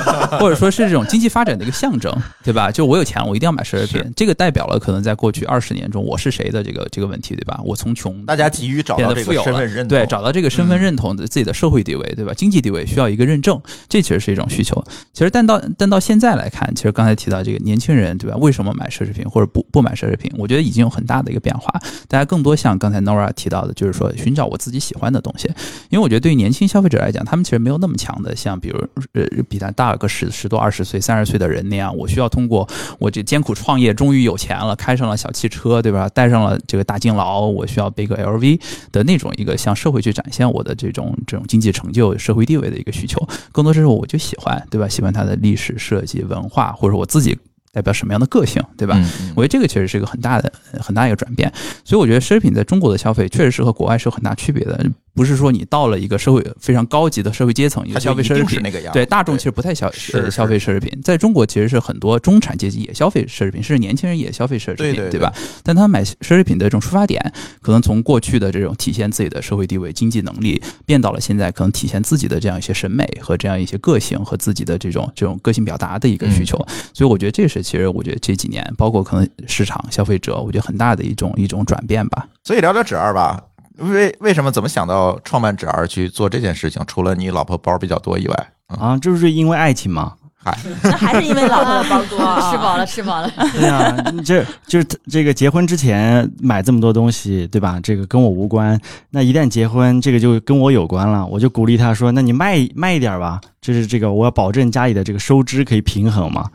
Speaker 5: 或者说是这种经济发展的一个象征，对吧？就我有钱，我一定要买奢侈品，这个代表了可能在过去二十年中我是谁的这个这个问题，对吧？我从穷
Speaker 1: 大家急于找到这个身份认同，
Speaker 5: 对，找到这个身份认同的自己的社会地位，对吧？经济地位需要一个认证，这其实是一种需求。其实，但到但到现在来看，其实刚才提到这个年轻人，对吧？为什么买奢侈品或者不不买奢侈品？我觉得已经有很大的一个变化。大家更多像刚才 Nora 提到的，就是说寻找我自己喜欢的东西。因为我觉得对于年轻消费者来讲，他们其实没有那么强的，像比如呃比他大个十十多、二十岁、三十岁的人那样，我需要通过我这艰苦创业，终于有钱了，开上了小汽车，对吧？戴上了这个大金劳，我需要背个 LV 的那种一个向社会去展现我的这种这种经济成就、社会地位的一个需求。更多时候我就喜欢，对吧？喜欢它的历史设计、文化，或者我自己代表什么样的个性，对吧？我觉得这个确实是一个很大的、很大一个转变，所以我觉得奢侈品在中国的消费确实是和国外是有很大区别的，不是说你到了一个社会非常高级的社会阶层，一个消费奢侈品。
Speaker 1: 那个样，
Speaker 5: 对大众其实不太消呃消费奢侈品，在中国其实是很多中产阶级也消费奢侈品，甚至年轻人也消费奢侈品，
Speaker 1: 对对对
Speaker 5: 吧？但他买奢侈品的这种出发点，可能从过去的这种体现自己的社会地位、经济能力，变到了现在可能体现自己的这样一些审美和这样一些个性和自己的这种这种个性表达的一个需求。所以我觉得这是其实我觉得这几年，包括可能市场消费者，我觉得很大的一种一种转变吧。
Speaker 1: 所以聊聊纸二吧。为为什么怎么想到创办纸儿去做这件事情？除了你老婆包比较多以外，
Speaker 4: 啊，这不是因为爱情吗？
Speaker 1: 嗨，
Speaker 3: 那还是因为老婆的包多啊，
Speaker 2: 吃饱了，吃饱了。
Speaker 4: 对呀、这就是这个结婚之前买这么多东西，对吧？这个跟我无关。那一旦结婚，这个就跟我有关了。我就鼓励他说：“那你卖卖一点吧，就是这个我要保证家里的这个收支可以平衡嘛。”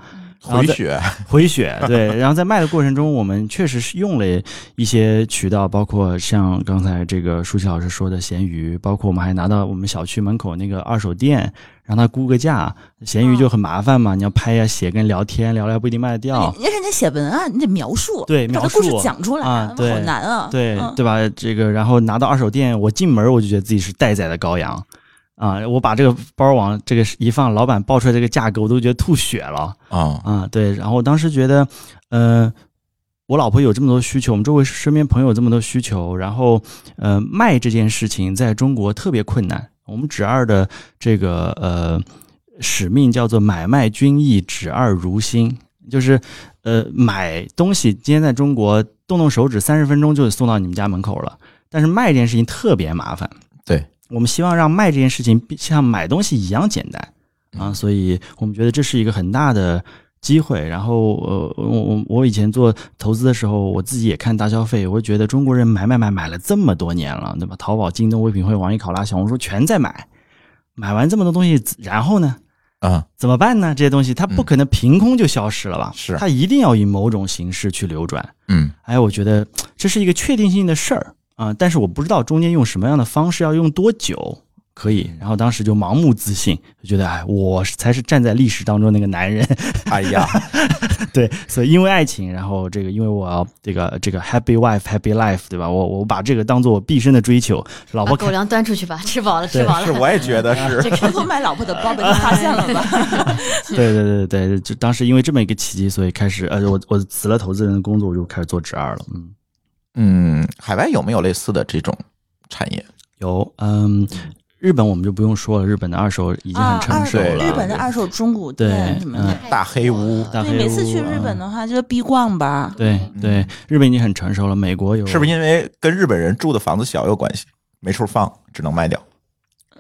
Speaker 1: 回血，
Speaker 4: 回血，对。然后在卖的过程中，我们确实是用了一些渠道，包括像刚才这个舒淇老师说的闲鱼，包括我们还拿到我们小区门口那个二手店，让他估个价。闲鱼就很麻烦嘛，你要拍呀、写跟聊天，聊聊不一定卖得掉。
Speaker 3: 你人家写文案，你得描述，
Speaker 4: 对描
Speaker 3: 把这故事
Speaker 4: 述
Speaker 3: 讲出来，
Speaker 4: 啊对
Speaker 3: 好难啊。
Speaker 4: 对
Speaker 3: 嗯
Speaker 4: 对吧？这个，然后拿到二手店，我进门我就觉得自己是待宰的羔羊啊！我把这个包往这个一放，老板报出来这个价格，我都觉得吐血了
Speaker 1: 啊，
Speaker 4: 啊！对，然后我当时觉得，呃，我老婆有这么多需求，我们周围身边朋友有这么多需求，然后呃，卖这件事情在中国特别困难。我们纸二的这个呃使命叫做买卖均易，纸二如新，就是呃买东西，今天在中国动动手指三十分钟就送到你们家门口了，但是卖这件事情特别麻烦。
Speaker 1: 对，
Speaker 4: 我们希望让卖这件事情比像买东西一样简单啊，所以我们觉得这是一个很大的机会。然后呃，我我我以前做投资的时候，我自己也看大消费，我就觉得中国人买买买买了这么多年了，对吧？淘宝、京东、唯品会、网易考拉、小红书全在买，买完这么多东西，然后呢？
Speaker 1: 啊，
Speaker 4: 怎么办呢？这些东西它不可能凭空就消失了吧？
Speaker 1: 是
Speaker 4: 它一定要以某种形式去流转。
Speaker 1: 嗯
Speaker 4: 哎，我觉得这是一个确定性的事儿啊、但是我不知道中间用什么样的方式，要用多久可以。然后当时就盲目自信，就觉得哎，我才是站在历史当中那个男人。
Speaker 1: 哎呀，
Speaker 4: 对，所以因为爱情，然后这个因为我要这个这个 happy wife happy life，对吧？我我把这个当做我毕生的追求。老婆
Speaker 2: 狗粮端出去吧，吃饱了，吃饱了。
Speaker 1: 是我也觉得是，
Speaker 2: 这个
Speaker 3: 偷偷买老婆的包被你发现了吧？
Speaker 4: 对对对对对，就当时因为这么一个契机，所以开始呃，我我辞了投资人的工作，我就开始做直二了。嗯。
Speaker 1: 嗯，海外有没有类似的这种产业？
Speaker 4: 有，嗯，日本我们就不用说了，日本的二手已经
Speaker 3: 啊
Speaker 4: 很成熟
Speaker 1: 对
Speaker 4: 了。
Speaker 3: 日本的二手中古店
Speaker 4: 对
Speaker 3: 什么的。
Speaker 4: 嗯
Speaker 1: 大黑屋
Speaker 4: 大黑
Speaker 3: 对，每次去日本
Speaker 4: 嗯
Speaker 3: 的话，就是必逛吧。
Speaker 4: 对对，日本已经很成熟了。美国有
Speaker 1: 是不是因为跟日本人住的房子小有关系？没处放，只能卖掉。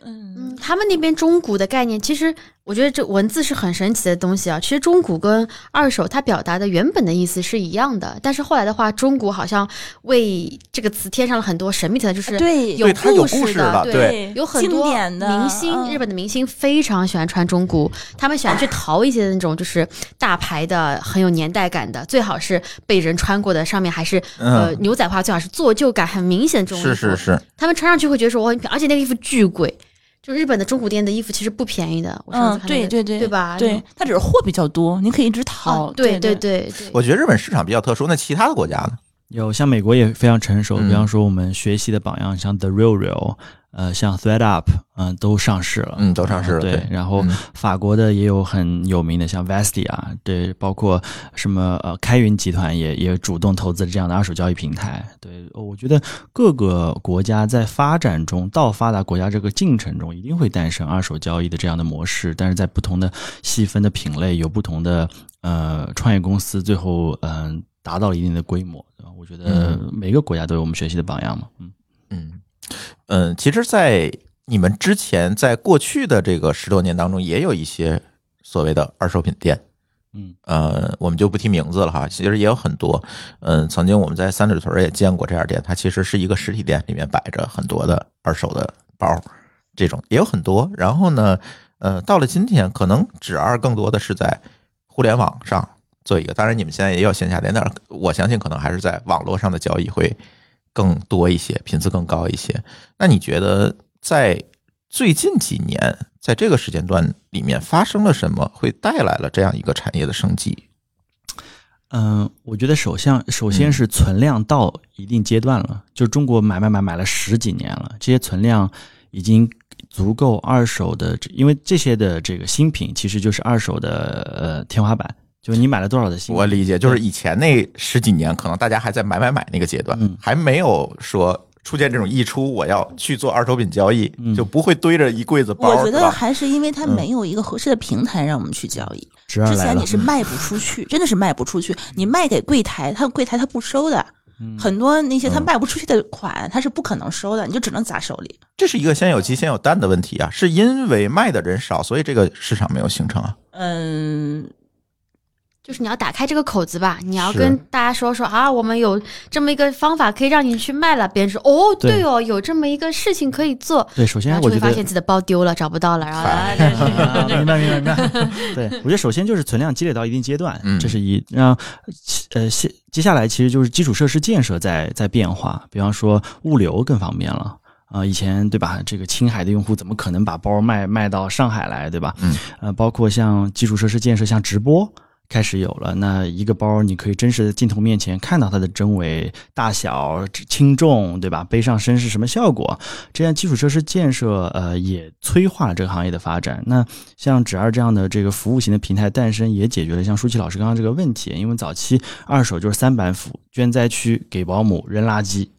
Speaker 3: 嗯，
Speaker 2: 嗯，他们那边中古的概念，其实我觉得这文字是很神奇的东西啊。其实中古跟二手它表达的原本的意思是一样的，但是后来的话，中古好像为这个词添上了很多神秘的，就是
Speaker 3: 对，
Speaker 2: 有故事
Speaker 1: 故事了
Speaker 2: 对。
Speaker 1: 对
Speaker 2: 有很多明星，
Speaker 3: 嗯
Speaker 2: 日本的明星非常喜欢穿中古，他们喜欢去淘一些那种就是大牌的、很有年代感的，最好是被人穿过的，上面还是呃
Speaker 1: 嗯，
Speaker 2: 牛仔化，最好是做旧感很明显的这种衣服。
Speaker 1: 是是是，
Speaker 2: 他们穿上去会觉得说我很漂亮，而且那个衣服巨贵。就日本的中古店的衣服其实不便宜的，我上
Speaker 3: 嗯
Speaker 2: 次，看那个
Speaker 3: 对对对，
Speaker 2: 对吧？
Speaker 3: 对，它只是货比较多，你可以一直淘。
Speaker 2: 哦，对
Speaker 3: 对
Speaker 2: 对对对，
Speaker 1: 我觉得日本市场比较特殊。那其他的国家呢？
Speaker 4: 有像美国也非常成熟，
Speaker 1: 嗯
Speaker 4: 比方说我们学习的榜样，像 The Real Real，呃，像 ThreadUp，嗯、都上市了。
Speaker 1: 嗯，都上市了。
Speaker 4: 对，然后
Speaker 1: 嗯
Speaker 4: 法国的也有很有名的，像 Vestia，对，包括什么呃开云集团也也主动投资这样的二手交易平台。对，我觉得各个国家在发展中到发达国家这个进程中，一定会诞生二手交易的这样的模式，但是在不同的细分的品类，有不同的呃创业公司，最后嗯、达到了一定的规模。我觉得每个国家都有我们学习的榜样嘛。嗯。
Speaker 1: 嗯嗯，其实，在你们之前，在过去的这个十多年当中，也有一些所谓的二手品店。
Speaker 4: 嗯，
Speaker 1: 呃，我们就不提名字了哈，其实也有很多。嗯，曾经我们在三里屯也见过这家店，它其实是一个实体店，里面摆着很多的二手的包，这种也有很多。然后呢，呃，到了今天，可能指二更多的是在互联网上做一个，当然你们现在也有线下店，但是我相信可能还是在网络上的交易会更多一些，频次更高一些。那你觉得在最近几年，在这个时间段里面发生了什么，会带来了这样一个产业的升级？
Speaker 4: 嗯，我觉得首先首先是存量到一定阶段了，就中国买买买买了十几年了，这些存量已经足够二手的，因为这些的这个新品其实就是二手的呃天花板，就是你买了多少的
Speaker 1: 我理解，就是以前那十几年，可能大家还在买买买那个阶段，
Speaker 4: 嗯
Speaker 1: 还没有说出现这种溢出，我要去做二手品交易，
Speaker 4: 嗯
Speaker 1: 就不会堆着一柜子包。
Speaker 3: 我觉得还是因为它
Speaker 1: 嗯
Speaker 3: 没有一个合适的平台让我们去交易。之前你，是卖不出去，真的是卖不出去。你卖给柜台，他柜台他不收的，
Speaker 4: 嗯
Speaker 3: 很多那些他
Speaker 1: 嗯
Speaker 3: 卖不出去的款，他是不可能收的，你就只能砸手里。
Speaker 1: 这是一个先有鸡先有蛋的问题啊，是因为卖的人少，所以这个市场没有形成啊。
Speaker 3: 嗯，
Speaker 2: 就是你要打开这个口子吧，你要跟大家说说啊，我们有这么一个方法可以让你去卖了，别人说哦，
Speaker 4: 对
Speaker 2: 对哦，有这么一个事情可以做，
Speaker 4: 对，首先我觉得
Speaker 2: 后就会发现自己的包丢了，找不到了，然后
Speaker 4: 明白明白明白。对，我觉得首先就是存量积累到一定阶段，
Speaker 1: 嗯
Speaker 4: 这是一。让呃，接接下来其实就是基础设施建设在在变化，比方说物流更方便了。啊、以前对吧？这个青海的用户怎么可能把包卖卖到上海来，对吧？
Speaker 1: 嗯，
Speaker 4: 呃，包括像基础设施建设，像直播开始有了。那一个包你可以真实的镜头面前看到它的真伪、大小、轻重，对吧？背上身是什么效果？这样基础设施建设，呃，也催化了这个行业的发展。那像纸二这样的这个服务型的平台诞生，也解决了像舒淇老师刚刚这个问题。因为早期二手就是三板斧，捐灾区、给保姆、扔垃圾。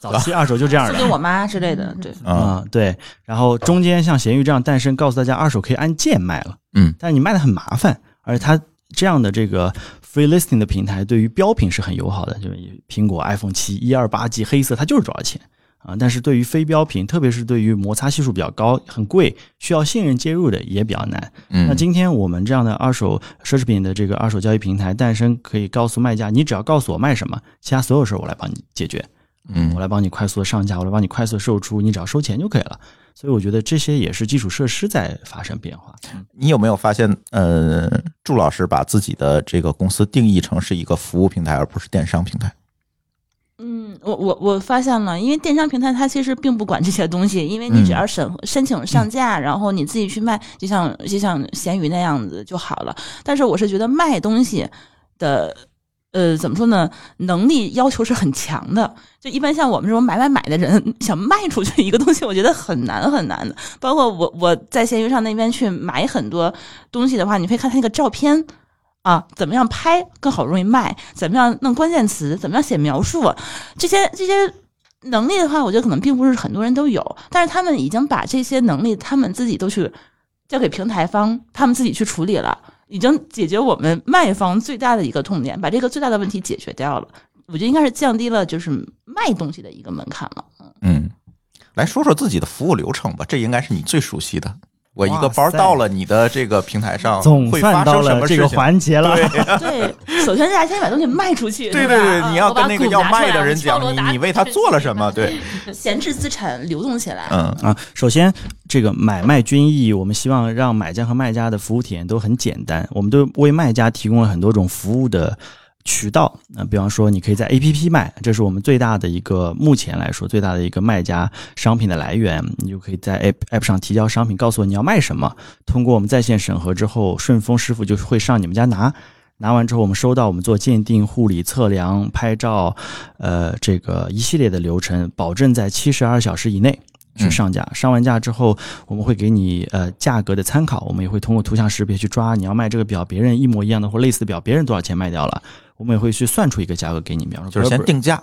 Speaker 4: 早期二手就这样的
Speaker 3: 送给。我妈之类的，对。
Speaker 1: 啊，
Speaker 4: 啊、对，然后中间像闲鱼这样诞生，告诉大家二手可以按件卖了，
Speaker 1: 嗯，
Speaker 4: 但是你卖的很麻烦，而且它这样的这个 free listing 的平台对于标品是很友好的，就是苹果 iPhone 七一二八 G 黑色它就是多少钱啊，但是对于非标品，特别是对于摩擦系数比较高、很贵、需要信任介入的也比较难。那
Speaker 1: 嗯，
Speaker 4: 今天我们这样的二手奢侈品的这个二手交易平台诞生，可以告诉卖家，你只要告诉我卖什么，其他所有事儿我来帮你解决。
Speaker 1: 嗯
Speaker 4: 我来帮你快速的上架，我来帮你快速地售出，你只要收钱就可以了。所以我觉得这些也是基础设施在发生变化。
Speaker 1: 你有没有发现，呃，祝老师把自己的这个公司定义成是一个服务平台，而不是电商平台？
Speaker 3: 嗯，我我我发现了，因为电商平台它其实并不管这些东西，因为你只
Speaker 1: 嗯
Speaker 3: 要审申请上架，然后你自己去卖，就像就像闲鱼那样子就好了。但是我是觉得卖东西的。呃，怎么说呢？能力要求是很强的。就一般像我们这种买买买的人，想卖出去一个东西，我觉得很难很难的。包括我我在闲鱼上那边去买很多东西的话，你会看它那个照片啊，怎么样拍更好容易卖，怎么样弄关键词，怎么样写描述，这些这些能力的话，我觉得可能并不是很多人都有，但是他们已经把这些能力，他们自己都去交给平台方，他们自己去处理了，已经解决我们卖方最大的一个痛点，把这个最大的问题解决掉了。我觉得应该是降低了就是卖东西的一个门槛了。
Speaker 1: 嗯，来说说自己的服务流程吧，这应该是你最熟悉的。我一个包到了你的这个平台上，
Speaker 4: 总
Speaker 1: 会
Speaker 4: 到
Speaker 1: 生什
Speaker 4: 了这个
Speaker 1: 么事情？
Speaker 4: 环节了。
Speaker 3: 对，首先大家先把东西卖出去，
Speaker 1: 对对对，
Speaker 3: 啊
Speaker 1: 你要跟那个要卖的人讲，你你为他做了什么？对，
Speaker 3: 闲置资产流动起来。
Speaker 1: 嗯
Speaker 4: 啊，首先这个买卖均益，我们希望让买家和卖家的服务体验都很简单。我们都为卖家提供了很多种服务的渠道。那、比方说，你可以在 APP 卖，这是我们最大的一个目前来说最大的一个卖家商品的来源。你就可以在 App App 上提交商品，告诉我你要卖什么。通过我们在线审核之后，顺丰师傅就会上你们家拿。拿完之后，我们收到，我们做鉴定、护理、测量、拍照，呃，这个一系列的流程，保证在七十二小时以内去上架。上完架之后，我们会给你呃价格的参考，我们也会通过图像识别去抓你要卖这个表，别人一模一样的或类似的表，别人多少钱卖掉了，我们也会去算出一个价格给你。比方说，
Speaker 1: 就是先定价，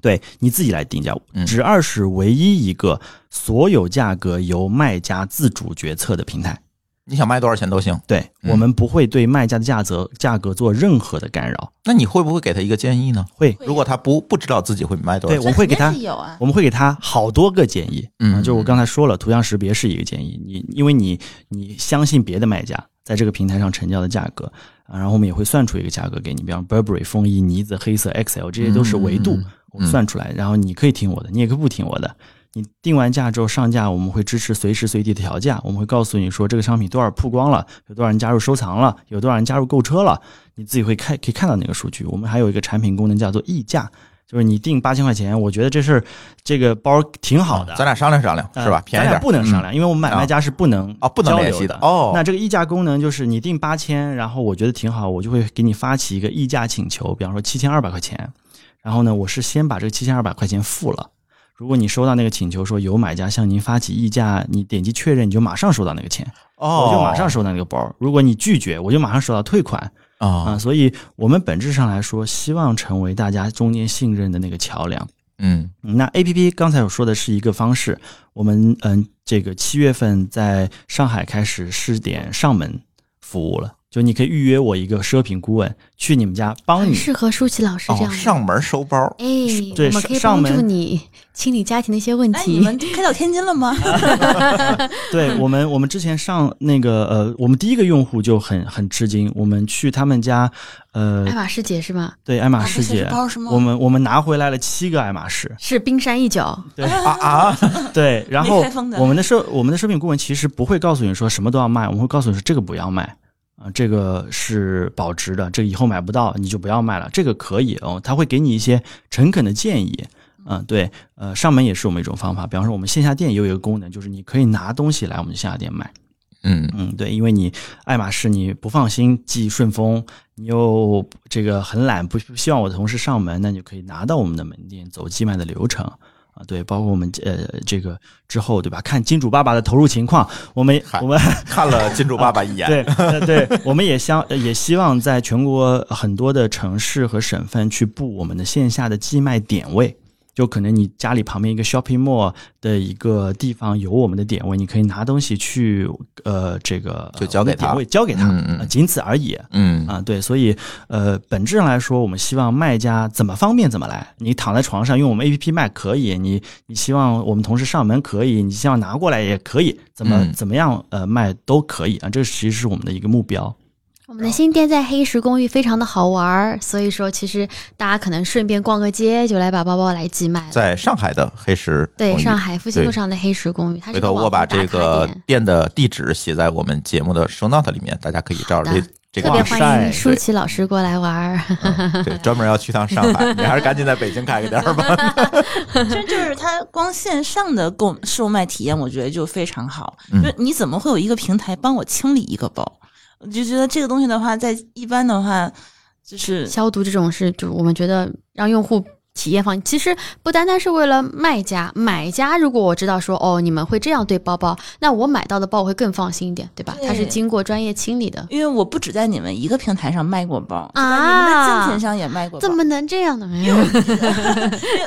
Speaker 4: 对你自己来定价
Speaker 1: 嗯。
Speaker 4: 直二是唯一一个所有价格由卖家自主决策的平台。
Speaker 1: 你想卖多少钱都行。
Speaker 4: 对、
Speaker 1: 嗯
Speaker 4: 我们不会对卖家的价格价格做任何的干扰，
Speaker 1: 那你会不会给他一个建议呢？
Speaker 4: 会
Speaker 1: 如果他不不知道自己会卖多少
Speaker 4: 对，我们会给他我们会给他好多个建议，
Speaker 1: 嗯
Speaker 4: 啊就是我刚才说了，图像识别是一个建议，你因为你你相信别的卖家在这个平台上成交的价格啊，然后我们也会算出一个价格给你，比方 Burberry 风衣、呢子、黑色 XL 这些都是维度，
Speaker 1: 嗯
Speaker 4: 我们算出来，然后你可以听我的，你也可以不听我的。你定完价之后上架，我们会支持随时随地的调价，我们会告诉你说这个商品多少曝光了，有多少人加入收藏了，有多少人加入购车了，你自己会看可以看到那个数据。我们还有一个产品功能叫做溢价，就是你定八千块钱，我觉得这事儿这个包挺好的，
Speaker 1: 咱俩商量商量是吧？
Speaker 4: 呃咱俩
Speaker 1: 便宜点，嗯
Speaker 4: 不能商量，因为我们买卖家是不能
Speaker 1: 啊，不能联系的哦。
Speaker 4: 那这个议价功能就是你定八千，然后我觉得挺好，我就会给你发起一个议价请求，比方说七千二百块钱，然后呢，我是先把这个七千二百块钱付了。如果你收到那个请求说有买家向您发起议价，你点击确认，你就马上收到那个钱，
Speaker 1: 哦，
Speaker 4: 我就马上收到那个包。如果你拒绝，我就马上收到退款啊、
Speaker 1: 啊，
Speaker 4: 所以我们本质上来说，希望成为大家中间信任的那个桥梁。
Speaker 1: 嗯。
Speaker 4: 嗯那 A P P 刚才我说的是一个方式，我们嗯，这个七月份在上海开始试点上门服务了，就你可以预约我一个奢品顾问去你们家帮你。
Speaker 2: 适合舒淇老师这
Speaker 1: 哦，
Speaker 2: 样的。
Speaker 1: 上门收包，
Speaker 2: 哎，
Speaker 4: 对
Speaker 2: 我们可以帮助
Speaker 4: 上门
Speaker 2: 你清理家庭的一些问
Speaker 3: 哎，你
Speaker 2: 题。
Speaker 3: 们开到天津了吗？
Speaker 4: 对我们，我们之前上那个呃，我们第一个用户就很很吃惊，我们去他们家，呃
Speaker 2: 爱，马仕姐是吗？
Speaker 4: 对爱马仕姐，
Speaker 3: 包是吗
Speaker 4: 我们我们拿回来了七个爱马仕，
Speaker 2: 是冰山一角，
Speaker 4: 对
Speaker 1: 啊啊，
Speaker 4: 对，然后我们的奢我们的奢品顾问其实不会告诉你说什么都要卖，我们会告诉你说这个不要卖啊、这个是保值的，这个以后买不到你就不要卖了，这个可以哦，他会给你一些诚恳的建议。嗯，对，呃，上门也是我们一种方法。比方说，我们线下店也有一个功能，就是你可以拿东西来我们线下店卖。
Speaker 1: 嗯
Speaker 4: 嗯，对，因为你爱马仕你不放心寄顺丰，你又这个很懒，不不希望我的同事上门，那你就可以拿到我们的门店走寄卖的流程啊。对，包括我们呃这个之后对吧？看金主爸爸的投入情况，我们我们
Speaker 1: 看了金主爸爸一眼，
Speaker 4: 对呃对，我们也相呃也希望在全国很多的城市和省份去布我们的线下的寄卖点位。就可能你家里旁边一个 shopping mall 的一个地方有我们的点位，你可以拿东西去，呃，这个
Speaker 1: 就交给他
Speaker 4: 点位交给他，
Speaker 1: 嗯嗯
Speaker 4: 呃仅此而已。
Speaker 1: 嗯
Speaker 4: 啊，对，所以呃，本质上来说，我们希望卖家怎么方便怎么来。你躺在床上用我们 APP 卖可以，你你希望我们同事上门可以，你希望拿过来也可以，怎么、
Speaker 1: 嗯
Speaker 4: 怎么样呃卖都可以啊。这其实是我们的一个目标。
Speaker 2: 我们的新店在黑石公寓非常的好玩儿，所以说其实大家可能顺便逛个街就来把包包来寄卖。
Speaker 1: 在上海的黑石
Speaker 2: 对上海复兴路上的黑石公寓，它是
Speaker 1: 回头我把这个店的地址写在我们节目的 show note 里面，大家可以照着这这个地址
Speaker 2: 特别欢迎舒淇老师过来玩儿。
Speaker 1: 嗯对，专门要去趟上海，你还是赶紧在北京开个店儿吧。
Speaker 3: 其实就是它光线上的购售卖体验，我觉得就非常好。
Speaker 1: 嗯
Speaker 3: 就是你怎么会有一个平台帮我清理一个包？我就觉得这个东西的话，在一般的话，就是
Speaker 2: 消毒这种事，就我们觉得让用户体验方，其实不单单是为了卖家，买家如果我知道说哦你们会这样对包包，那我买到的包我会更放心一点，对吧？
Speaker 3: 对
Speaker 2: 它是经过专业清理的，
Speaker 3: 因为我不止在你们一个平台上卖过包，
Speaker 2: 啊
Speaker 3: 在你们的竞品上也卖过包。
Speaker 2: 怎么能这样呢？
Speaker 3: 因为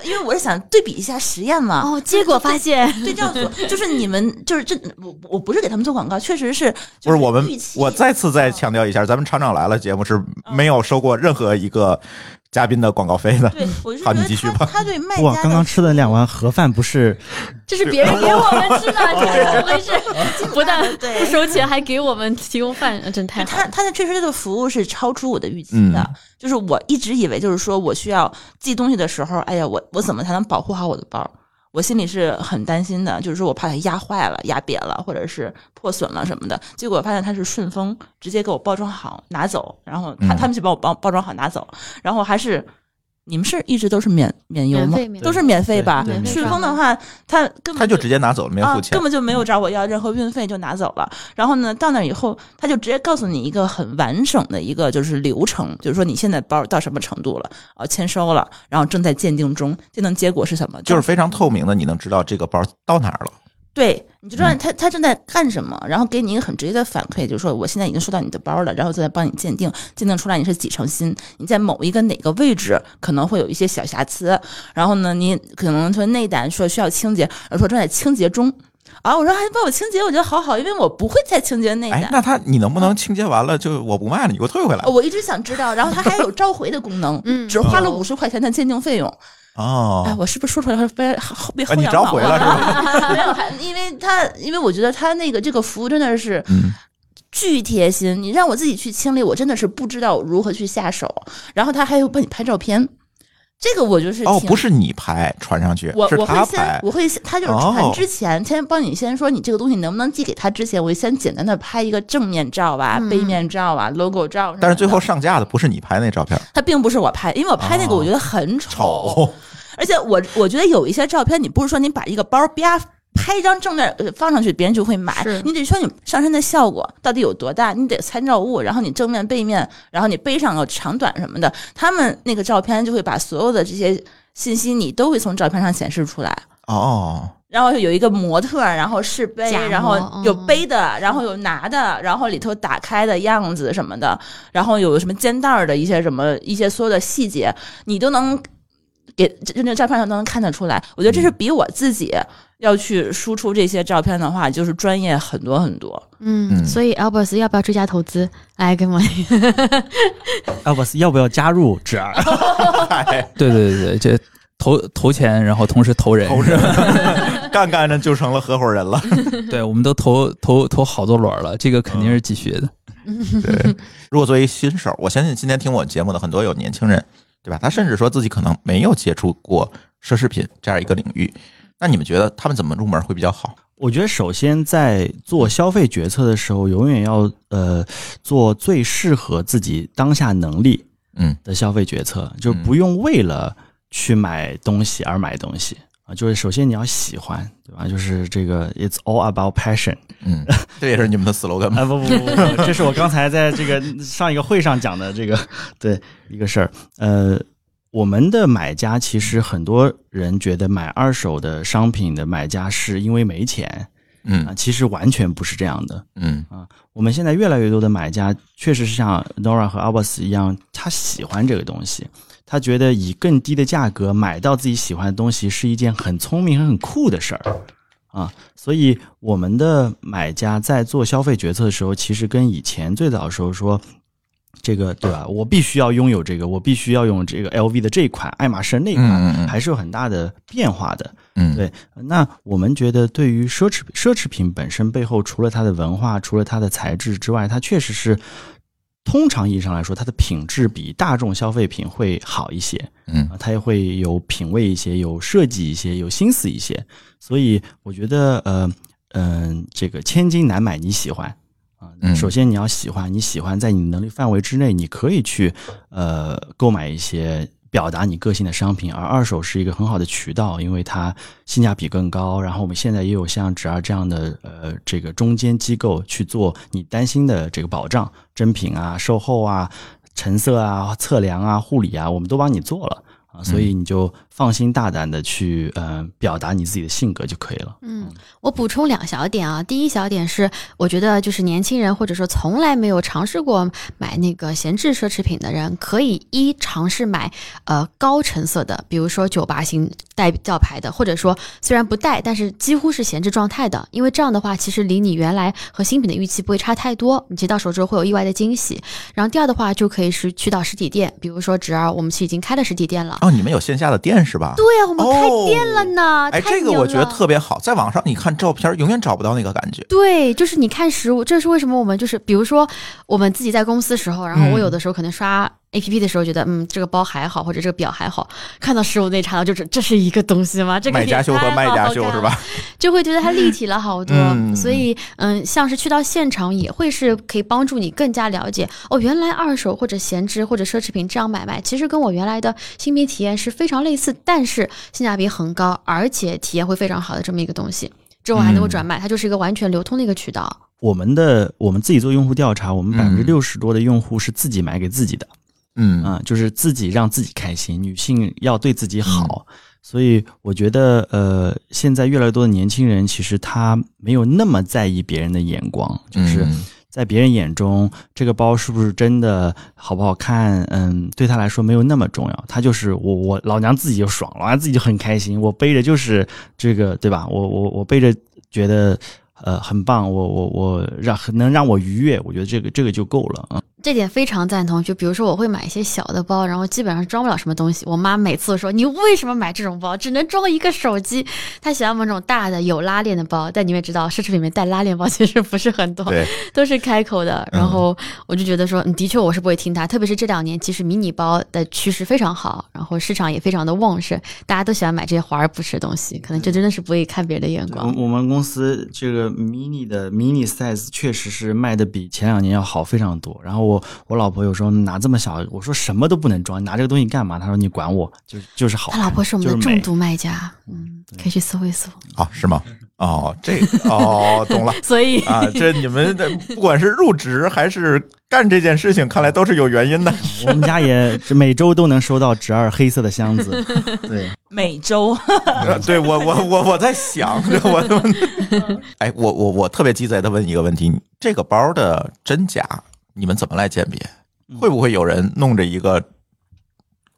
Speaker 3: 因为我是想对比一下实验嘛。
Speaker 2: 哦，结果发现
Speaker 3: 对照组 就是你们就是这我我不是给他们做广告，确实是
Speaker 1: 不是我们
Speaker 3: 预，期
Speaker 1: 我再次再强调一下，咱们厂长来了节目是没有收过任何一个嘉宾的广告费了。
Speaker 3: 对，我是
Speaker 1: 好
Speaker 3: 觉得
Speaker 1: 你继续吧
Speaker 3: 他他对卖家
Speaker 4: 哇，刚刚吃的两碗盒饭不是
Speaker 2: 这是别人给我们吃的，这是怎么回事？不但不收钱，还给我们提供饭，呃真太好了。
Speaker 3: 他他的确实这个服务是超出我的预期的，
Speaker 1: 嗯
Speaker 3: 就是我一直以为就是说我需要寄东西的时候，哎呀，我我怎么才能保护好我的包？我心里是很担心的，就是说我怕它压坏了、压瘪了，或者是破损了什么的。结果发现它是顺丰直接给我包装好拿走，然后他
Speaker 1: 嗯
Speaker 3: 他们去帮我包包装好拿走，然后还是你们是一直都是免免邮吗
Speaker 2: 免费？免费
Speaker 3: 都是免费吧？
Speaker 4: 对
Speaker 2: 免费
Speaker 3: 顺丰的话，他根本
Speaker 1: 他就直接拿走了，没有付
Speaker 3: 啊，
Speaker 1: 钱
Speaker 3: 根。本就没有找我要任何运费就拿走了。然后呢，到那以后，他就直接告诉你一个很完整的一个就是流程，就是说你现在包到什么程度了，啊，签收了，然后正在鉴定中，鉴定结果是什么？
Speaker 1: 就是非常透明的，你能知道这个包到哪儿了。
Speaker 3: 对，你就知道
Speaker 1: 嗯
Speaker 3: 他他正在干什么，然后给你一个很直接的反馈，就是说我现在已经收到你的包了，然后再帮你鉴定，鉴定出来你是几成新，你在某一个哪个位置可能会有一些小瑕疵，然后呢，你可能说内胆说需要清洁，而说正在清洁中。啊，我说还帮我清洁，我觉得好好，因为我不会再清洁内胆。
Speaker 1: 哎，那他你能不能清洁完了就我不卖了，你给我退回来
Speaker 3: 哦？我一直想知道，然后他还有召回的功能，
Speaker 2: 嗯
Speaker 3: 只花了五十块钱的鉴定费用。哎，
Speaker 1: 哦，
Speaker 3: 我是不是说出来会被被
Speaker 1: 啊你
Speaker 3: 薅羊毛
Speaker 1: 召回了是
Speaker 3: 吧？没有，还因为他，因为我觉得他那个这个服务真的是
Speaker 1: 嗯，
Speaker 3: 巨贴心。你让我自己去清理，我真的是不知道如何去下手。然后他还有帮你拍照片，这个我就是
Speaker 1: 哦，不是你拍传上去，
Speaker 3: 我我会先，我会先他就是
Speaker 1: 哦
Speaker 3: 传之前，先帮你先说你这个东西能不能寄给他之前，我会先简单的拍一个正面照啊、
Speaker 2: 嗯
Speaker 3: 背面照啊、logo 照。
Speaker 1: 但是最后上架的不是你拍那照片，
Speaker 3: 它并不是我拍，因为我拍那个
Speaker 1: 哦
Speaker 3: 我觉得很丑，
Speaker 1: 丑。
Speaker 3: 而且我我觉得有一些照片，你不是说你把一个包啪拍一张正面呃放上去，别人就会买，你得说你上身的效果到底有多大，你得参照物，然后你正面、背面，然后你背上有长短什么的，他们那个照片就会把所有的这些信息你都会从照片上显示出来。
Speaker 1: 哦，
Speaker 3: 然后有一个模特，然后试背然后有
Speaker 2: 嗯
Speaker 3: 背的，然后有拿的，然后里头打开的样子什么的，然后有什么肩带的一些什么一些所有的细节，你都能给这这照片上都能看得出来。我觉得这是比我自己要去输出这些照片的话，就是专业很多很多。
Speaker 2: 嗯，
Speaker 1: 嗯
Speaker 2: 所以 Albert 要不要追加投资？来跟我
Speaker 4: ，Albus 要不要加入纸儿？
Speaker 1: 嗨，
Speaker 5: 对对对对，这投投钱，然后同时投人，
Speaker 1: 投人 干干着就成了合伙人了。
Speaker 5: 对，我们都投投投好多轮了，这个肯定是继续的。
Speaker 1: 对，如果作为新手，我相信今天听我节目的很多有年轻人，对吧？他甚至说自己可能没有接触过奢侈品这样一个领域，那你们觉得他们怎么入门会比较好？
Speaker 4: 我觉得首先在做消费决策的时候，永远要呃做最适合自己当下能力
Speaker 1: 嗯
Speaker 4: 的消费决策，就不用为了去买东西而买东西啊。就是首先你要喜欢，对吧？就是这个 It's all about passion。
Speaker 1: 嗯，这也是你们的 slogan 吗？
Speaker 4: 啊不不不不，这是我刚才在这个上一个会上讲的这个对一个事儿。呃，我们的买家其实很多人觉得买二手的商品的买家是因为没钱嗯啊，
Speaker 1: 嗯
Speaker 4: 其实完全不是这样的。
Speaker 1: 嗯啊
Speaker 4: 我们现在越来越多的买家确实是像 Nora 和 Albus 一样，他喜欢这个东西，他觉得以更低的价格买到自己喜欢的东西是一件很聪明、很酷的事儿啊。所以我们的买家在做消费决策的时候，其实跟以前最早的时候说。这个对吧？我必须要拥有这个，我必须要用这个 LV 的这一款，爱马仕那一款，
Speaker 1: 嗯嗯嗯
Speaker 4: 还是有很大的变化的。
Speaker 1: 嗯，
Speaker 4: 对，那我们觉得，对于奢侈奢侈品本身背后，除了它的文化，除了它的材质之外，它确实是通常意义上来说，它的品质比大众消费品会好一些
Speaker 1: 嗯
Speaker 4: 啊，它也会有品味一些，有设计一些，有心思一些。所以我觉得，呃，嗯、这个千金难买你喜欢啊
Speaker 1: 嗯。
Speaker 4: 首先你要喜欢，你喜欢在你能力范围之内，你可以去呃购买一些表达你个性的商品，而二手是一个很好的渠道，因为它性价比更高。然后我们现在也有像侄儿这样的呃这个中间机构去做你担心的这个保障，真品啊、售后啊、成色啊、测量啊、护理啊，我们都帮你做了啊，所以你就放心大胆的去呃表达你自己的性格就可以了。
Speaker 2: 嗯，我补充两小点啊。第一小点是，我觉得就是年轻人或者说从来没有尝试过买那个闲置奢侈品的人，可以一尝试买呃高成色的，比如说九八型带吊牌的，或者说虽然不带，但是几乎是闲置状态的，因为这样的话，其实离你原来和新品的预期不会差太多，你接到手之后会有意外的惊喜。然后第二的话，就可以是去到实体店，比如说侄儿，我们是已经开了实体店了。
Speaker 1: 哦，你们有线下的店是吧？
Speaker 2: 对呀、我们开店了呢。
Speaker 1: 哎，这个我觉得特别好，在网上你看照片，永远找不到那个感觉。
Speaker 2: 对，就是你看实物，这是为什么我们就是，比如说我们自己在公司时候，然后我
Speaker 1: 嗯
Speaker 2: 有的时候可能刷 A P P 的时候，觉得嗯这个包还好，或者这个表还好，看到实物那一刹那，就是这是一个东西吗？这个
Speaker 1: 买家秀和卖家秀是？吧？
Speaker 2: 就会觉得它立体了好多。
Speaker 1: 嗯
Speaker 2: 所以嗯，像是去到现场也会是可以帮助你更加了解哦，原来二手或者闲置或者奢侈品这样买卖，其实跟我原来的新品体验是非常类似，但是性价比很高，而且体验会非常好的这么一个东西。之后还能够
Speaker 1: 嗯
Speaker 2: 转卖，它就是一个完全流通的一个渠道。
Speaker 4: 我们的我们自己做用户调查，我们百分之
Speaker 1: 嗯
Speaker 4: 六十多的用户是自己买给自己的。
Speaker 1: 嗯
Speaker 4: 啊、就是自己让自己开心，女性要对自己好。所以我觉得，呃，现在越来越多的年轻人，其实他没有那么在意别人的眼光，就是
Speaker 1: 嗯
Speaker 4: 在别人眼中，这个包是不是真的好不好看，嗯，对他来说没有那么重要。他就是我，我老娘自己就爽，老娘自己就很开心，我背着就是这个，对吧？我我我背着觉得呃很棒，我我我让能让我愉悦，我觉得这个这个就够了啊。
Speaker 2: 这点非常赞同。就比如说，我会买一些小的包，然后基本上装不了什么东西。我妈每次都说：“你为什么买这种包？只能装一个手机。”她喜欢买那种大的有拉链的包，但你们也知道，奢侈品里面带拉链包其实不是很多，
Speaker 1: 对，
Speaker 2: 都是开口的。
Speaker 1: 嗯
Speaker 2: 然后我就觉得说，嗯，的确我是不会听她。特别是这两年，其实迷你包的趋势非常好，然后市场也非常的旺盛，大家都喜欢买这些华而不实的东西，可能就真的是不会看别人的眼
Speaker 4: 我
Speaker 2: 光。
Speaker 4: 我们公司这个 mini 的 mini size 确实是卖的比前两年要好非常多。然后我我老婆有时候拿这么小，我说什么都不能装，你拿这个东西干嘛？她说你管我，就就是好。
Speaker 2: 他老婆是我们的重度卖家，嗯，可以去搜一搜。
Speaker 1: 啊，是吗？哦，这哦，懂了。
Speaker 2: 所以
Speaker 1: 啊，这你们的不管是入职还是干这件事情，看来都是有原因的。
Speaker 4: 我们家也是每周都能收到侄儿黑色的箱子。对，
Speaker 3: 每周
Speaker 1: 呃对我，我我我在想，我哎，我我我特别鸡贼的问一个问题：这个包的真假，你们怎么来鉴别？会不会有人弄着一个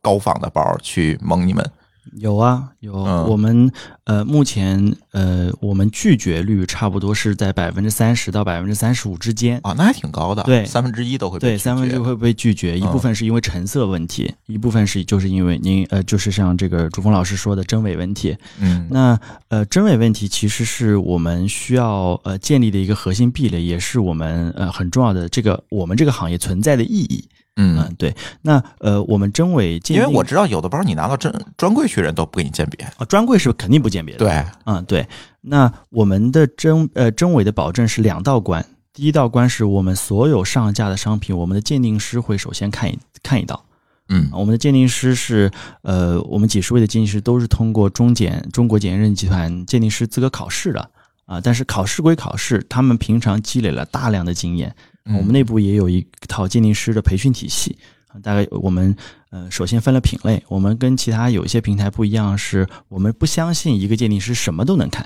Speaker 1: 高仿的包去蒙你们？
Speaker 4: 有啊有，
Speaker 1: 嗯
Speaker 4: 我们呃目前呃我们拒绝率差不多是在百分之三十到百分之三十五之间。
Speaker 1: 啊，那还挺高的，
Speaker 4: 对
Speaker 1: 三分之一都会被
Speaker 4: 三分之一会被拒绝，一部分是因为成色问题，一部分是就是因为您呃，就是像这个朱峰老师说的真伪问题。
Speaker 1: 嗯
Speaker 4: 那呃，真伪问题其实是我们需要呃建立的一个核心壁垒，也是我们呃很重要的这个我们这个行业存在的意义。嗯、
Speaker 1: 嗯，
Speaker 4: 对。那呃，我们真伪鉴定，
Speaker 1: 因为我知道有的包你拿到专专柜去，人都不给你鉴别。
Speaker 4: 啊专柜是肯定不鉴别的。
Speaker 1: 对，
Speaker 4: 嗯，对。那我们的真呃真伪的保证是两道关，第一道关是我们所有上架的商品，我们的鉴定师会首先看一看一道。
Speaker 1: 嗯
Speaker 4: 啊我们的鉴定师是呃，我们几十位的鉴定师都是通过中检中国检验认证集团鉴定师资格考试的啊。但是考试归考试，他们平常积累了大量的经验，
Speaker 1: 嗯
Speaker 4: 我们内部也有一套鉴定师的培训体系。啊大概我们呃，首先分了品类，我们跟其他有一些平台不一样，是我们不相信一个鉴定师什么都能看，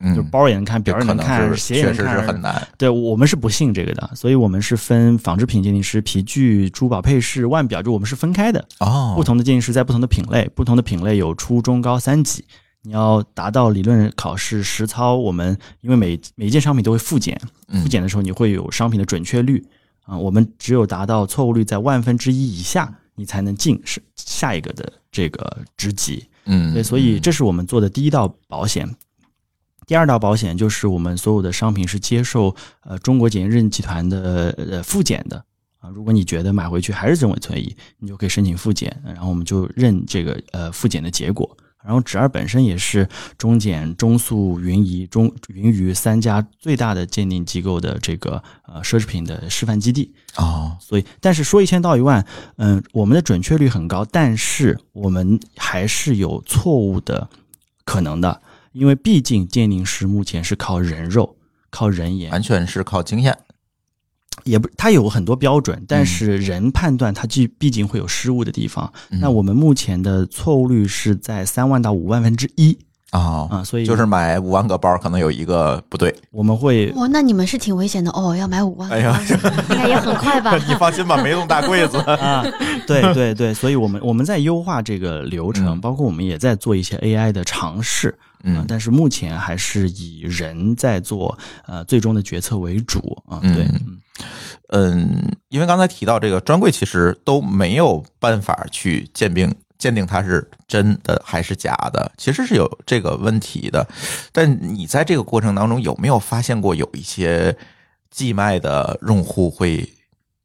Speaker 1: 嗯，
Speaker 4: 就包也能看，表也
Speaker 1: 能
Speaker 4: 能看，
Speaker 1: 是
Speaker 4: 鞋也
Speaker 1: 确实
Speaker 4: 能看，
Speaker 1: 是很难。
Speaker 4: 对我们是不信这个的，所以我们是分纺织品鉴定师、皮具、珠宝配饰、腕表，就我们是分开的。
Speaker 1: 哦，
Speaker 4: 不同的鉴定师在不同的品类，不同的品类有初中高三级。你要达到理论考试实操，我们因为每每一件商品都会复检，
Speaker 1: 嗯
Speaker 4: 复检的时候你会有商品的准确率啊、我们只有达到错误率在万分之一以下，你才能进是下一个的这个职级。
Speaker 1: 嗯，
Speaker 4: 对，所以这是我们做的第一道保险。第二道保险就是我们所有的商品是接受呃中国检验认证集团的呃复检的啊。如果你觉得买回去还是真伪存疑，你就可以申请复检，然后我们就认这个呃复检的结果。然后纸二本身也是中检、中速、云仪、中云鱼三家最大的鉴定机构的这个呃奢侈品的示范基地。
Speaker 1: 哦，
Speaker 4: 所以，但是说一千道一万，嗯，我们的准确率很高，但是我们还是有错误的可能的，因为毕竟鉴定师目前是靠人肉、靠人眼，
Speaker 1: 完全是靠经验。
Speaker 4: 也不，它有很多标准，
Speaker 1: 嗯。
Speaker 4: 但是人判断它既毕竟会有失误的地方。
Speaker 1: 嗯。
Speaker 4: 那我们目前的错误率是在三万到五万分之一
Speaker 1: 啊
Speaker 4: 啊，所以
Speaker 1: 就是买五万个包，可能有一个不对。
Speaker 4: 我们会
Speaker 2: 哇，那你们是挺危险的哦，要买五万，
Speaker 1: 哎呀，
Speaker 2: 应该也很快吧？
Speaker 1: 你放心吧，没那么大柜子。
Speaker 4: 啊，对对对，所以我们我们在优化这个流程，
Speaker 1: 嗯
Speaker 4: 包括我们也在做一些 AI 的尝试。啊
Speaker 1: 嗯，
Speaker 4: 但是目前还是以人在做呃最终的决策为主啊。
Speaker 1: 嗯
Speaker 4: 对，
Speaker 1: 嗯，因为刚才提到这个专柜，其实都没有办法去鉴定鉴定它是真的还是假的，其实是有这个问题的。但你在这个过程当中有没有发现过有一些寄卖的用户会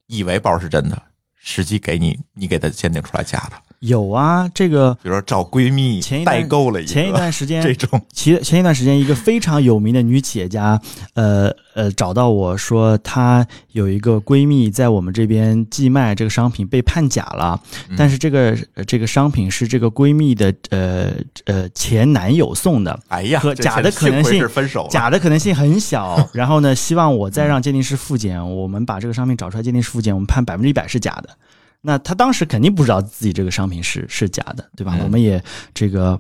Speaker 1: 以为包是真的，实际给你你给他鉴定出来假的？
Speaker 4: 有啊，这个
Speaker 1: 比如说找闺蜜
Speaker 4: 前一段
Speaker 1: 代购了一个，
Speaker 4: 前一段时间
Speaker 1: 这种，
Speaker 4: 前前一段时间，一个非常有名的女企业家，呃呃，找到我说，她有一个闺蜜在我们这边寄卖这个商品被判假了，
Speaker 1: 嗯。
Speaker 4: 但是这个呃这个商品是这个闺蜜的呃呃前男友送的，
Speaker 1: 哎呀，
Speaker 4: 和假的可能性
Speaker 1: 分手，
Speaker 4: 假的可能性很小。然后呢，希望我再让鉴定师复检，我们把这个商品找出来，鉴定师复检，我们判百分之一百是假的。那他当时肯定不知道自己这个商品是是假的，对吧？
Speaker 1: 嗯
Speaker 4: 我们也这个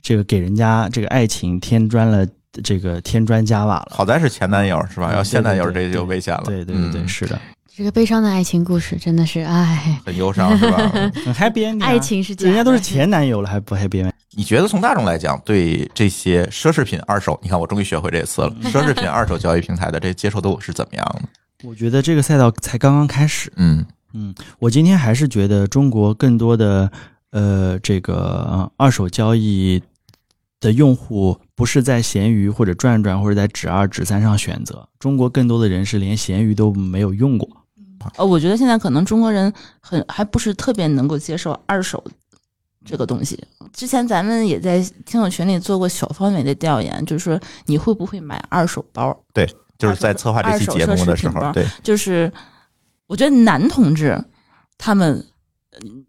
Speaker 4: 这个给人家这个爱情添砖了，这个添砖加瓦了。
Speaker 1: 好在是前男友是吧？
Speaker 4: 嗯
Speaker 1: 要现男友这就危险了。
Speaker 4: 对对对对，
Speaker 1: 嗯
Speaker 4: 是的，
Speaker 2: 这个悲伤的爱情故事真的是，唉，
Speaker 1: 很忧伤是吧？
Speaker 4: 很 happy
Speaker 2: 爱情是假的，
Speaker 4: 人家都是前男友了，还不 happy ending？
Speaker 1: 你觉得从大众来讲，对这些奢侈品二手，你看我终于学会这次了，奢侈品二手交易平台的这接受度是怎么样的？
Speaker 4: 我觉得这个赛道才刚刚开始。
Speaker 1: 嗯
Speaker 4: 嗯，我今天还是觉得中国更多的呃这个呃二手交易的用户不是在闲鱼或者转转或者在指二指三上选择，中国更多的人是连闲鱼都没有用过。
Speaker 3: 呃，我觉得现在可能中国人很还不是特别能够接受二手这个东西。之前咱们也在听友群里做过小范围的调研，就是说你会不会买二手包？
Speaker 1: 对就是在策划这期节目的时候，对，
Speaker 3: 就是我觉得男同志他们嗯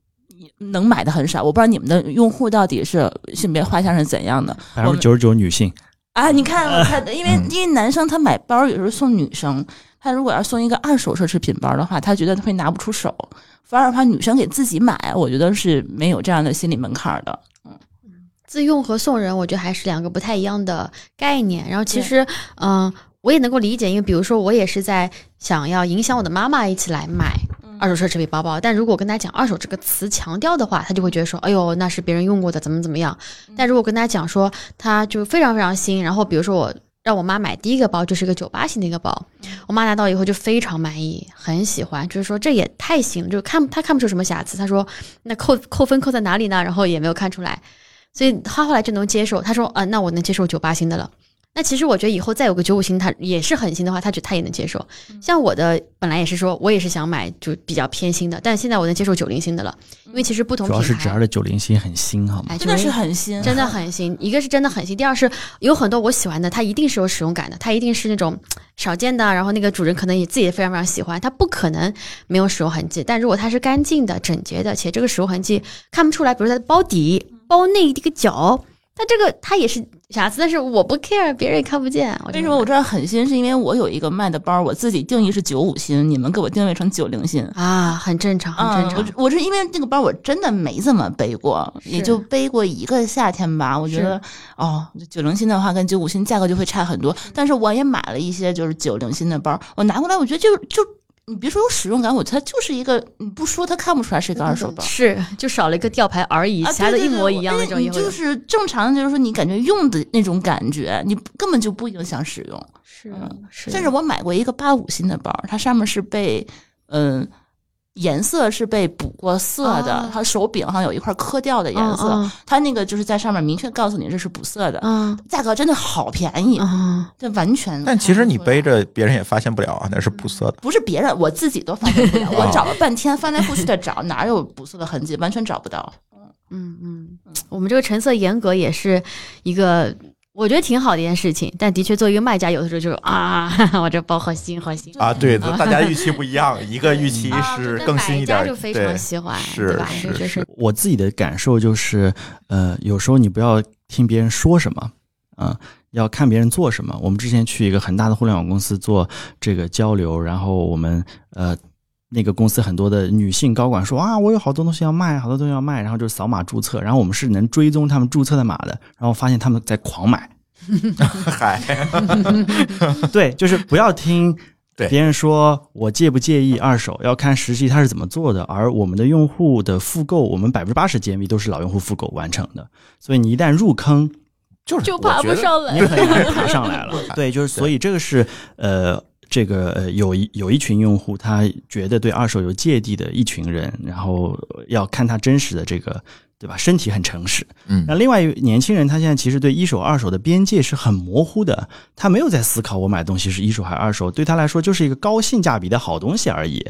Speaker 3: 能买的很少，我不知道你们的用户到底是性别画像是怎样的
Speaker 4: 百分之九十九女性，
Speaker 3: 啊？你看，我看，因为
Speaker 1: 嗯
Speaker 3: 因为男生他买包有时候送女生，他如果要送一个二手奢侈品包的话，他觉得他会拿不出手，反而的话女生给自己买，我觉得是没有这样的心理门槛的。
Speaker 2: 自用和送人，我觉得还是两个不太一样的概念。然后其实，嗯、我也能够理解，因为比如说我也是在想要影响我的妈妈一起来买二手奢侈品包包，但如果我跟她讲“二手”这个词强调的话，她就会觉得说：“哎呦，那是别人用过的，怎么怎么样。”但如果跟她讲说，它就非常非常新，然后比如说我。让我妈买第一个包就是一个九八型的一个包，我妈拿到以后就非常满意，很喜欢，就是说这也太新了，就看她看不出什么瑕疵。她说那扣扣分扣在哪里呢？然后也没有看出来，所以她后来就能接受。她说：“啊，那我能接受九八新的了。”那其实我觉得以后再有个九五星，他也是很新的话，他觉得他也能接受。像我的本来也是说，我也是想买就比较偏新的，但现在我能接受九零星的了，因为其实不同
Speaker 4: 主要是侄
Speaker 2: 儿，
Speaker 4: 的九零星很新，好吗？
Speaker 2: 哎，
Speaker 3: 真的是很新，
Speaker 2: 真的很新。一个是真的很新，第二是有很多我喜欢的，它一定是有使用感的，它一定是那种少见的，然后那个主人可能也自己也非常非常喜欢，它不可能没有使用痕迹。但如果它是干净的、整洁的，且这个使用痕迹看不出来，比如它的包底、包内这个角，它这个它也是瑕疵，但是我不 care，别人也看不见。
Speaker 3: 为什么我这儿很新？是因为我有一个卖的包，我自己定义是九五新，你们给我定位成九零新。
Speaker 2: 啊？很正常，很正常。
Speaker 3: 我我是因为那个包我真的没怎么背过，也就背过一个夏天吧。我觉得哦，九零新的话跟九五新价格就会差很多。但是我也买了一些就是九零新的包，我拿过来，我觉得就就你别说有使用感，我它就是一个你不说它看不出来是一个二手包。
Speaker 2: 是，就少了一个吊牌而已，
Speaker 3: 啊，
Speaker 2: 其他的一模一样
Speaker 3: 我
Speaker 2: 那种
Speaker 3: 就是正常的，就是说你感觉用的那种感觉，你根本就不影响使用。
Speaker 2: 是
Speaker 3: 嗯
Speaker 2: 是，
Speaker 3: 甚至我买过一个八五新的包，它上面是被嗯。颜色是被补过色的，
Speaker 2: 哦
Speaker 3: 它手柄上有一块磕掉的颜色，
Speaker 2: 嗯
Speaker 3: 它那个就是在上面明确告诉你这是补色的，
Speaker 2: 嗯
Speaker 3: 价格真的好便宜，
Speaker 2: 嗯
Speaker 3: 这完全。
Speaker 1: 但其实你背着别人也发现不了啊，那是补色的。
Speaker 3: 不是别人，我自己都发现不了，
Speaker 1: 哦
Speaker 3: 我找了半天，翻来覆去的找，哪有补色的痕迹，完全找不到。
Speaker 2: 嗯嗯，我们这个成色严格也是一个。我觉得挺好的一件事情，但的确作为一个卖家，有的时候就是啊，我这包好新好新
Speaker 1: 啊，对的，大家预期不一样，一个预期
Speaker 2: 啊
Speaker 1: 是更新一点儿，
Speaker 2: 买家就非常喜欢，
Speaker 1: 是
Speaker 2: 对吧？
Speaker 1: 是
Speaker 2: 这就是
Speaker 4: 我自己的感受就是，呃，有时候你不要听别人说什么，啊、要看别人做什么。我们之前去一个很大的互联网公司做这个交流，然后我们呃。那个公司很多的女性高管说啊，我有好多东西要卖，好多东西要卖，然后就扫码注册，然后我们是能追踪他们注册的码的，然后发现他们在狂买。
Speaker 1: 嗨，
Speaker 4: 对，就是不要听别人说我介不介意二手，要看实际他是怎么做的。而我们的用户的复购，我们百分之八十 GMV 都是老用户复购完成的，所以你一旦入坑，
Speaker 1: 就是
Speaker 2: 就爬不上来
Speaker 4: 你。很难爬上来了。对，就是所以这个是呃。这个呃，有一有一群用户，他觉得对二手有芥蒂的一群人，然后要看他真实的这个，对吧？身体很诚实。
Speaker 1: 嗯
Speaker 4: 那另外一年轻人，他现在其实对一手、二手的边界是很模糊的，他没有在思考我买东西是一手还是二手，对他来说就是一个高性价比的好东西而已。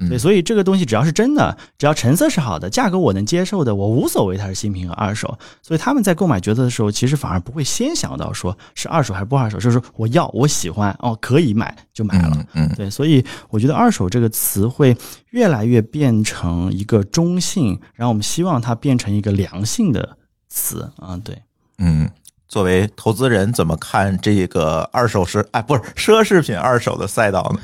Speaker 1: 嗯
Speaker 4: 对，所以这个东西只要是真的，只要成色是好的，价格我能接受的，我无所谓它是新品和二手。所以他们在购买决策的时候，其实反而不会先想到说是二手还是不二手，就是说我要我喜欢哦，可以买就买了。
Speaker 1: 嗯嗯
Speaker 4: 对，所以我觉得“二手”这个词会越来越变成一个中性，然后我们希望它变成一个良性的词啊。对，
Speaker 1: 嗯，作为投资人怎么看这个二手是哎不是奢侈品二手的赛道呢？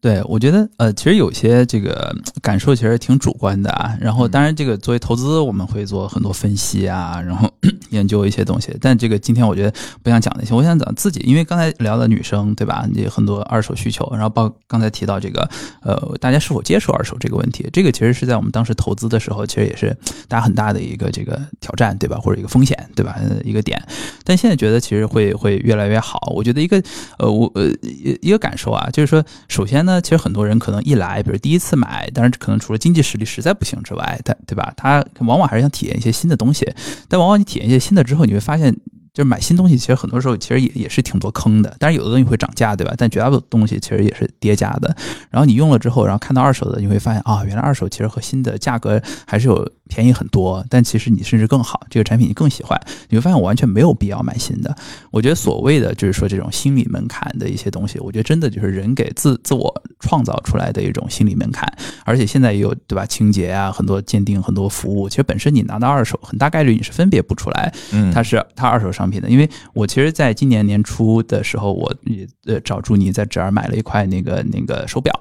Speaker 5: 对，我觉得呃，其实有些这个感受其实挺主观的啊。然后，当然这个作为投资，我们会做很多分析啊，然后 研究一些东西。但这个今天我觉得不想讲那些，我想讲自己，因为刚才聊的女生对吧？也很多二手需求，然后包刚才提到这个呃，大家是否接受二手这个问题，这个其实是在我们当时投资的时候，其实也是大家很大的一个这个挑战对吧？或者一个风险对吧？呃一个点。但现在觉得其实会会越来越好。我觉得一个呃，我呃一一个感受啊，就是说，首先呢，其实很多人可能一来，比如第一次买，当然可能除了经济实力实在不行之外，他对吧？他往往还是想体验一些新的东西。但往往你体验一些新的之后，你会发现。就是买新东西，其实很多时候其实也也是挺多坑的。但是有的东西会涨价，对吧？但绝大部分东西其实也是跌价的。然后你用了之后，然后看到二手的，你会发现啊，原来二手其实和新的价格还是有便宜很多。但其实你甚至更好，这个产品你更喜欢，你会发现我完全没有必要买新的。我觉得所谓的就是说这种心理门槛的一些东西，我觉得真的就是人给自自我创造出来的一种心理门槛。而且现在也有对吧？清洁啊，很多鉴定，很多服务，其实本身你拿到二手，很大概率你是分别不出来
Speaker 1: 嗯，
Speaker 5: 它是它二手商品的。因为我其实在今年年初的时候，我也呃找朱妮在这儿买了一块那个那个手表，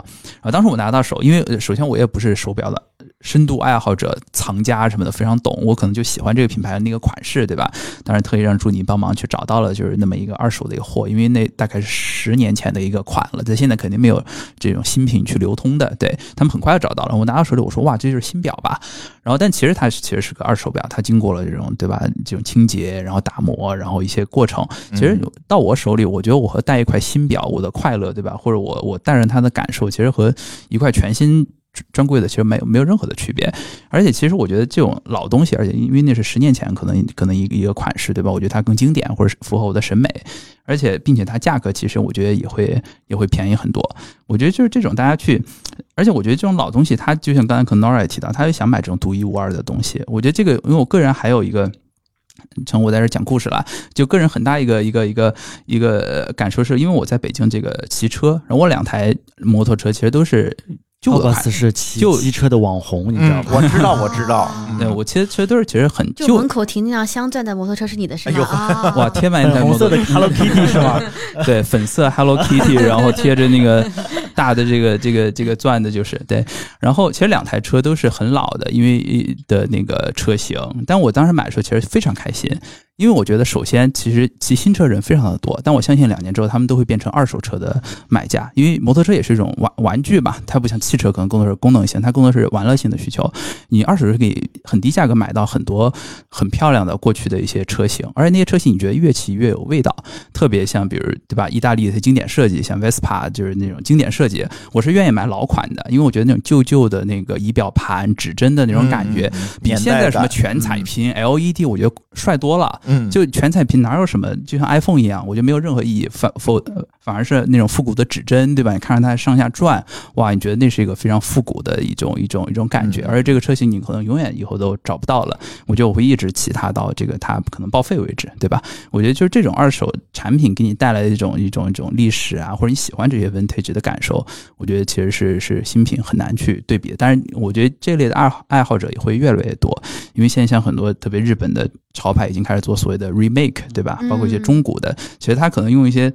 Speaker 5: 然后当时我拿到手，因为呃首先我也不是手表的深度爱好者，藏家什么的非常懂，我可能就喜欢这个品牌的那个款式，对吧？当然特意让朱妮帮忙去找到了，就是那么一个二手的一个货，因为那大概是十年前的一个款了，在现在肯定没有这种新品去流通的，对他们很快就找到了。我拿到手里，我说哇，这就是新表吧？然后但其实它其实是个二手表，它经过了这种对吧这种清洁，然后打磨，然后一些过程，其实到我手里，我觉得我和戴一块新表，我的快乐对吧？或者我我戴上它的感受，其实和一块全新。专柜的其实没有没有任何的区别，而且其实我觉得这种老东西，而且因为那是十年前可能可能一个一个款式对吧？我觉得它更经典或者是符合我的审美，而且并且它价格其实我觉得也会也会便宜很多。我觉得就是这种大家去，而且我觉得这种老东西，它就像刚才可能 Nora 也提到，他就想买这种独一无二的东西。我觉得这个，因为我个人还有一个。成我在这讲故事了，就个人很大一个一个一个一个感受是，因为我在北京这个骑车，然后我两台摩托车其实都是旧的款
Speaker 4: 奥巴斯，是骑
Speaker 5: 就
Speaker 4: 一车的网红，你知道
Speaker 1: 嗯，
Speaker 4: 吗？
Speaker 1: 我知道，我知道，
Speaker 5: 对我其实其实都是其实很
Speaker 2: 就门口停那辆镶钻的摩托车是你的是吗？
Speaker 1: 哎呦
Speaker 2: 啊，
Speaker 5: 哇，贴满一台
Speaker 4: 红
Speaker 5: 摩托
Speaker 4: 色的 Hello Kitty 是吗？
Speaker 5: 对，粉色 Hello Kitty，然后贴着那个大的这个这个这个钻的，就是对。然后其实两台车都是很老的，因为的那个车型。但我当时买的时候其实非常开心，因为我觉得首先其实骑新车人非常的多，但我相信两年之后他们都会变成二手车的买家，因为摩托车也是一种玩玩具吧，它不像汽车可能更多是功能性，它更多是玩乐性的需求。你二手车可以很低价格买到很多很漂亮的过去的一些车型，而且那些车型你觉得越骑越有味道。特别像比如对吧，意大利的经典设计，像 Vespa 就是那种经典设计，我是愿意买老款的，因为我觉得那种旧旧的那个仪表盘、指针的那种感觉，
Speaker 1: 嗯
Speaker 5: 比现在什么全彩屏、LED，我觉得帅多了。
Speaker 1: 嗯，
Speaker 5: 就全彩屏哪有什么，就像 iPhone 一样，我觉得没有任何意义，反否呃反而是那种复古的指针，对吧？你看着它上下转，哇，你觉得那是一个非常复古的一种一种一种感觉，
Speaker 1: 嗯
Speaker 5: 而且这个车型你可能永远以后都找不到了。我觉得我会一直骑它到这个它可能报废为止，对吧？我觉得就是这种二手产品给你带来的一种一种一种历史啊，或者你喜欢这些 vintage 的感受，我觉得其实是是新品很难去对比的。但是我觉得这类的爱爱好者也会越来越多，因为现在像很多特别日本的潮牌已经开始做做所谓的 remake，对吧？
Speaker 2: 嗯
Speaker 5: 包括一些中古的，其实它可能用一些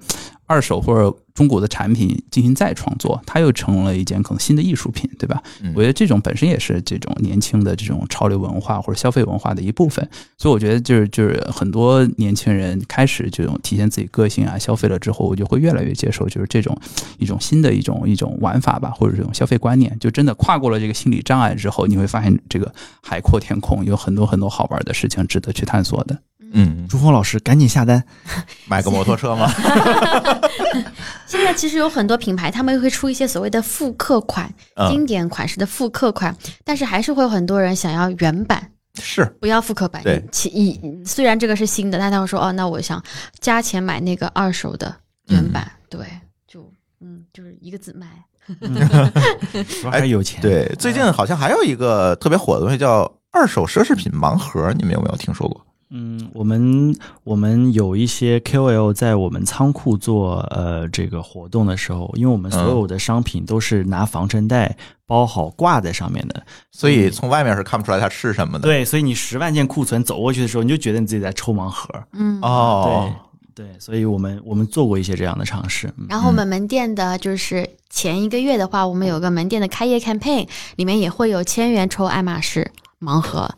Speaker 5: 二手或者中古的产品进行再创作，它又成了一件可能新的艺术品，对吧？
Speaker 1: 嗯
Speaker 5: 我觉得这种本身也是这种年轻的这种潮流文化或者消费文化的一部分，所以我觉得就是就是很多年轻人开始这种体现自己个性啊，消费了之后，我就会越来越接受就是这种一种新的一种一种玩法吧，或者这种消费观念，就真的跨过了这个心理障碍之后，你会发现这个海阔天空，有很多很多好玩的事情值得去探索的。
Speaker 1: 嗯，
Speaker 4: 朱峰老师赶紧下单，
Speaker 1: 买个摩托车吗？
Speaker 2: 现在其实有很多品牌，他们会出一些所谓的复刻款、
Speaker 1: 嗯，
Speaker 2: 经典款式的复刻款，但是还是会有很多人想要原版。
Speaker 1: 是，
Speaker 2: 不要复刻版，
Speaker 1: 对
Speaker 2: 其一虽然这个是新的，但他会说哦，那我想加钱买那个二手的原版，对，就嗯，就是一个字买。
Speaker 4: 说还是有钱。
Speaker 1: 对。最近好像还有一个特别火的东西叫二手奢侈品盲盒，你们有没有听说过？
Speaker 4: 嗯，我们我们有一些 KOL 在我们仓库做呃这个活动的时候，因为我们所有的商品都是拿防尘袋包好挂在上面的，
Speaker 1: 所以从外面是看不出来它是什么的。
Speaker 4: 对，所以你十万件库存走过去的时候，你就觉得你自己在抽盲盒。
Speaker 2: 嗯，
Speaker 1: 哦，
Speaker 4: 对对，所以我们我们做过一些这样的尝试。嗯
Speaker 2: 然后我们门店的就是前一个月的话，我们有个门店的开业 campaign，里面也会有千元抽爱马仕盲盒。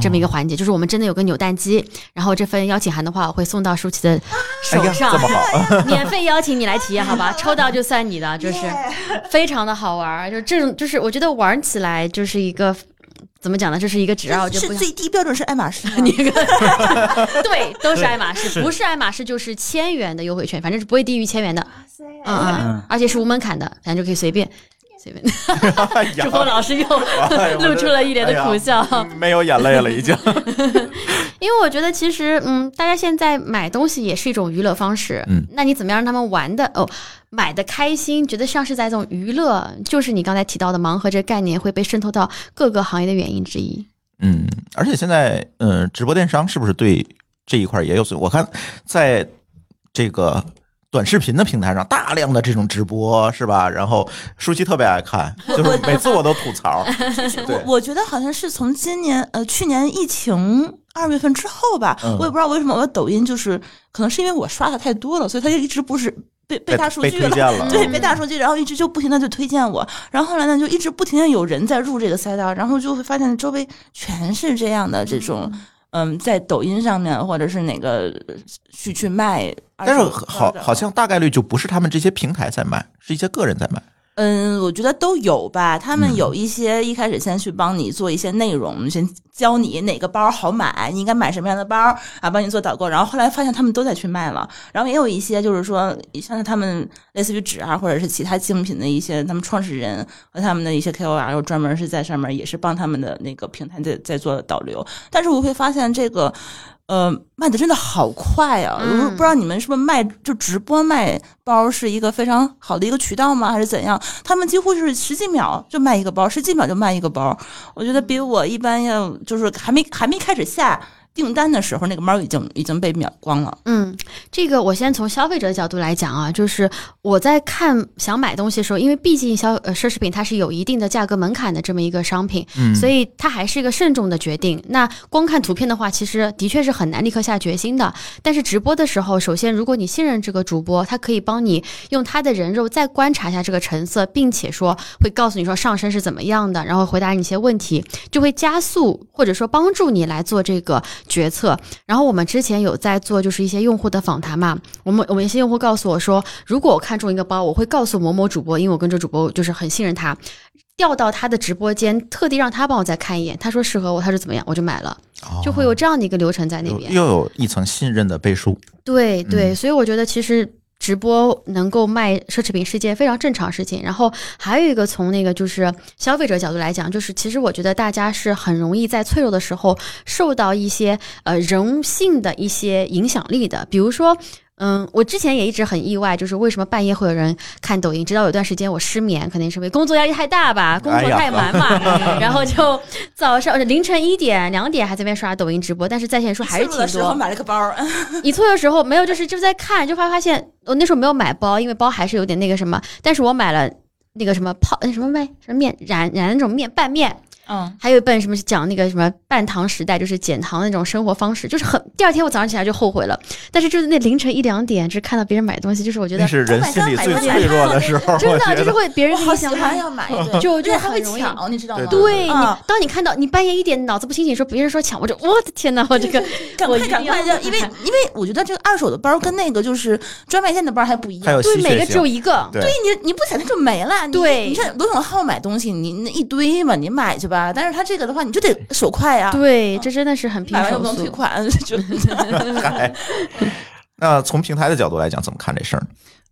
Speaker 2: 这么一个环节，就是我们真的有个扭蛋机，然后这份邀请函的话，我会送到舒淇的手上，
Speaker 1: 这么好，
Speaker 2: 免费邀请你来体验，好吧？抽到就算你的，就是非常的好玩儿。就这种，就是我觉得玩起来就是一个怎么讲呢？就是一个只要就不
Speaker 3: 是最低标准是爱马仕吗，
Speaker 2: 你个 对，都是爱马仕，不是爱马仕就是千元的优惠券，反正是不会低于千元的。嗯嗯
Speaker 4: 嗯，
Speaker 2: 而且是无门槛的，反正就可以随便随便。
Speaker 1: 哎呀
Speaker 2: 朱峰老师又露出了一脸的苦笑。
Speaker 1: 哎没有眼泪了，已经。
Speaker 2: 因为我觉得其实，嗯，大家现在买东西也是一种娱乐方式。
Speaker 1: 嗯，
Speaker 2: 那你怎么样让他们玩的哦，买的开心，觉得像是在这种娱乐，就是你刚才提到的盲盒这个概念会被渗透到各个行业的原因之一。
Speaker 1: 嗯，而且现在，嗯，直播电商是不是对这一块也有损？我看在这个短视频的平台上，大量的这种直播是吧？然后舒淇特别爱看，就是每次我都吐槽。
Speaker 3: 我我觉得好像是从今年呃去年疫情二月份之后吧，
Speaker 1: 嗯
Speaker 3: 我也不知道为什么我的抖音就是可能是因为我刷的太多了，所以它就一直不是被被大数据了。
Speaker 1: 了，
Speaker 3: 对，
Speaker 2: 嗯
Speaker 3: 被大数据，然后一直就不停的就推荐我，然后后来呢，就一直不停的有人在入这个赛道，然后就会发现周围全是这样的这种，嗯，在抖音上面或者是哪个去去卖
Speaker 1: 但，是好，好像大概率就不是他们这些平台在卖，是一些个人在卖。
Speaker 3: 嗯，我觉得都有吧。他们
Speaker 1: 嗯
Speaker 3: 有一些一开始先去帮你做一些内容，先教你哪个包好买，你应该买什么样的包啊，帮你做导购。然后后来发现他们都在去卖了，然后也有一些就是说，像是他们类似于纸啊，或者是其他精品的一些他们创始人和他们的一些 KOL，专门是在上面也是帮他们的那个平台在在做导流。但是我会发现这个。呃，卖的真的好快啊！
Speaker 2: 嗯
Speaker 3: 不知道你们是不是卖就直播卖包是一个非常好的一个渠道吗？还是怎样？他们几乎是十几秒就卖一个包，十几秒就卖一个包。我觉得比我一般要就是还没还没开始下订单的时候，那个猫已经已经被秒光了。
Speaker 2: 嗯，这个我先从消费者的角度来讲啊，就是我在看想买东西的时候，因为毕竟消呃奢侈品它是有一定的价格门槛的这么一个商品，
Speaker 1: 嗯
Speaker 2: 所以它还是一个慎重的决定。那光看图片的话，其实的确是很难立刻下决心的。但是直播的时候，首先如果你信任这个主播，他可以帮你用他的人肉再观察一下这个成色，并且说会告诉你说上身是怎么样的，然后回答你一些问题，就会加速或者说帮助你来做这个决策。然后我们之前有在做就是一些用户的访谈嘛，我们我们一些用户告诉我说，如果我看中一个包，我会告诉某某主播，因为我跟这主播就是很信任他。调到他的直播间，特地让他帮我再看一眼。他说适合我，他说怎么样，我就买了，就会有这样的一个流程在那边。
Speaker 1: 又又有一层信任的背书。
Speaker 2: 对对，
Speaker 1: 嗯
Speaker 2: 所以我觉得其实直播能够卖奢侈品是件非常正常事情。然后还有一个从那个就是消费者角度来讲，就是其实我觉得大家是很容易在脆弱的时候受到一些呃人性的一些影响力的，比如说。嗯，我之前也一直很意外，就是为什么半夜会有人看抖音？直到有段时间我失眠，肯定是因为工作压力太大吧，工作太忙嘛，然后就早上凌晨一点、两点还在那边刷抖音直播，但是在线数还是挺
Speaker 3: 的时候
Speaker 2: 多。
Speaker 3: 买了个包，
Speaker 2: 一错的时候没有，就是就在看，就发发现我那时候没有买包，因为包还是有点那个什么，但是我买了那个什么泡那什么面什么面燃燃那种面拌面，
Speaker 3: 嗯，
Speaker 2: 还有一本什么是讲那个什么半糖时代，就是减糖那种生活方式，就是很第二天我早上起来就后悔了，但是就是那凌晨一两点，就是看到别人买东西，就是我觉得
Speaker 1: 那是人心里最脆弱的时候，
Speaker 2: 真的就是。会别人
Speaker 3: 我好喜
Speaker 2: 给你想
Speaker 3: 欢要买，
Speaker 2: 就就
Speaker 3: 还会
Speaker 2: 很容易
Speaker 3: 抢，你知道吗？
Speaker 2: 对当你看到你半夜一点脑子不清醒说别人说抢，我就我的天哪，我这个
Speaker 3: 赶
Speaker 2: 我一定
Speaker 3: 快赶快就，因为因为我觉得这个二手的包跟那个就是专卖店的包还不一样。
Speaker 2: 对每个只有，一个，
Speaker 1: 对。
Speaker 3: 对你，你不踩它就没了。
Speaker 2: 对。
Speaker 3: 你看罗永浩买东西，你那一堆嘛，你买去吧。但是他这个的话，你就得手快呀。
Speaker 2: 对，这真的是很拼手
Speaker 3: 买完又不能退。款，就
Speaker 1: 嗨那从平台的角度来讲，怎么看这事儿呢？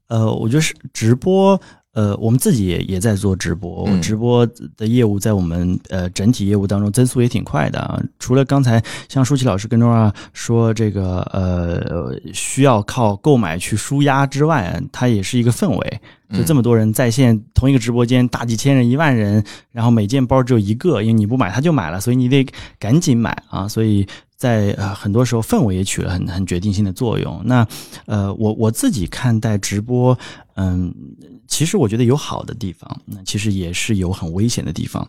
Speaker 4: 呃，我觉得是直播，呃，我们自己也也在做直播，
Speaker 1: 嗯
Speaker 4: 直播的业务在我们呃整体业务当中增速也挺快的啊。除了刚才像舒淇老师跟周啊说这个呃需要靠购买去舒压之外，它也是一个氛围。就这么多人在线同一个直播间，大几千人、一万人，然后每件包只有一个，因为你不买他就买了，所以你得赶紧买啊。所以在呃很多时候氛围也起了很很决定性的作用。那呃我我自己看待直播，嗯，其实我觉得有好的地方，那其实也是有很危险的地方。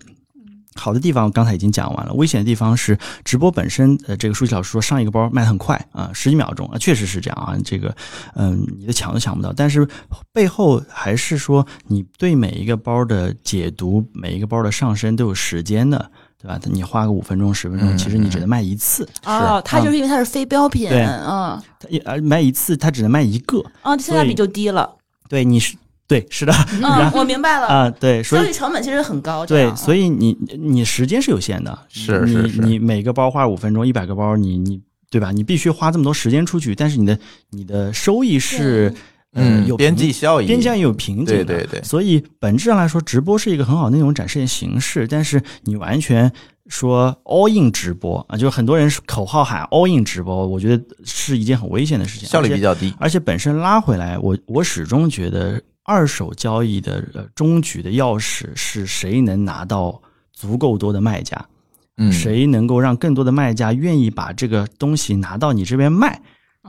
Speaker 4: 好的地方刚才已经讲完了，危险的地方是直播本身。呃，这个舒淇老师说上一个包卖的很快啊，十几秒钟啊，确实是这样啊。这个，嗯，你的抢都抢不到，但是背后还是说你对每一个包的解读，每一个包的上身都有时间的，对吧？你花个五分钟、十分钟，
Speaker 1: 嗯
Speaker 4: 其实你只能卖一次，
Speaker 3: 哦，它就是因为它是非标品，
Speaker 4: 对
Speaker 3: 嗯，
Speaker 4: 它一而卖一次，它只能卖一个。
Speaker 3: 啊，性价比就低了。
Speaker 4: 对，你是对，是的
Speaker 3: 嗯，我明白了。
Speaker 4: 啊，对，所以
Speaker 3: 成本其实很高，
Speaker 4: 对，所以你你时间是有限的，你
Speaker 1: 是是是
Speaker 4: 你每个包花五分钟，一百个包，你你对吧？你必须花这么多时间出去，但是你的你的收益是嗯有
Speaker 1: 边际效益，
Speaker 4: 边界也有瓶颈的，
Speaker 1: 对对对
Speaker 4: 所以本质上来说，直播是一个很好的内容展示的形式，但是你完全说 all in 直播啊，就是很多人口号喊 all in 直播，我觉得是一件很危险的事情，
Speaker 1: 效率比较低。
Speaker 4: 而且本身拉回来，我我始终觉得二手交易的呃终局的钥匙是谁能拿到足够多的卖家，
Speaker 1: 嗯，
Speaker 4: 谁能够让更多的卖家愿意把这个东西拿到你这边卖，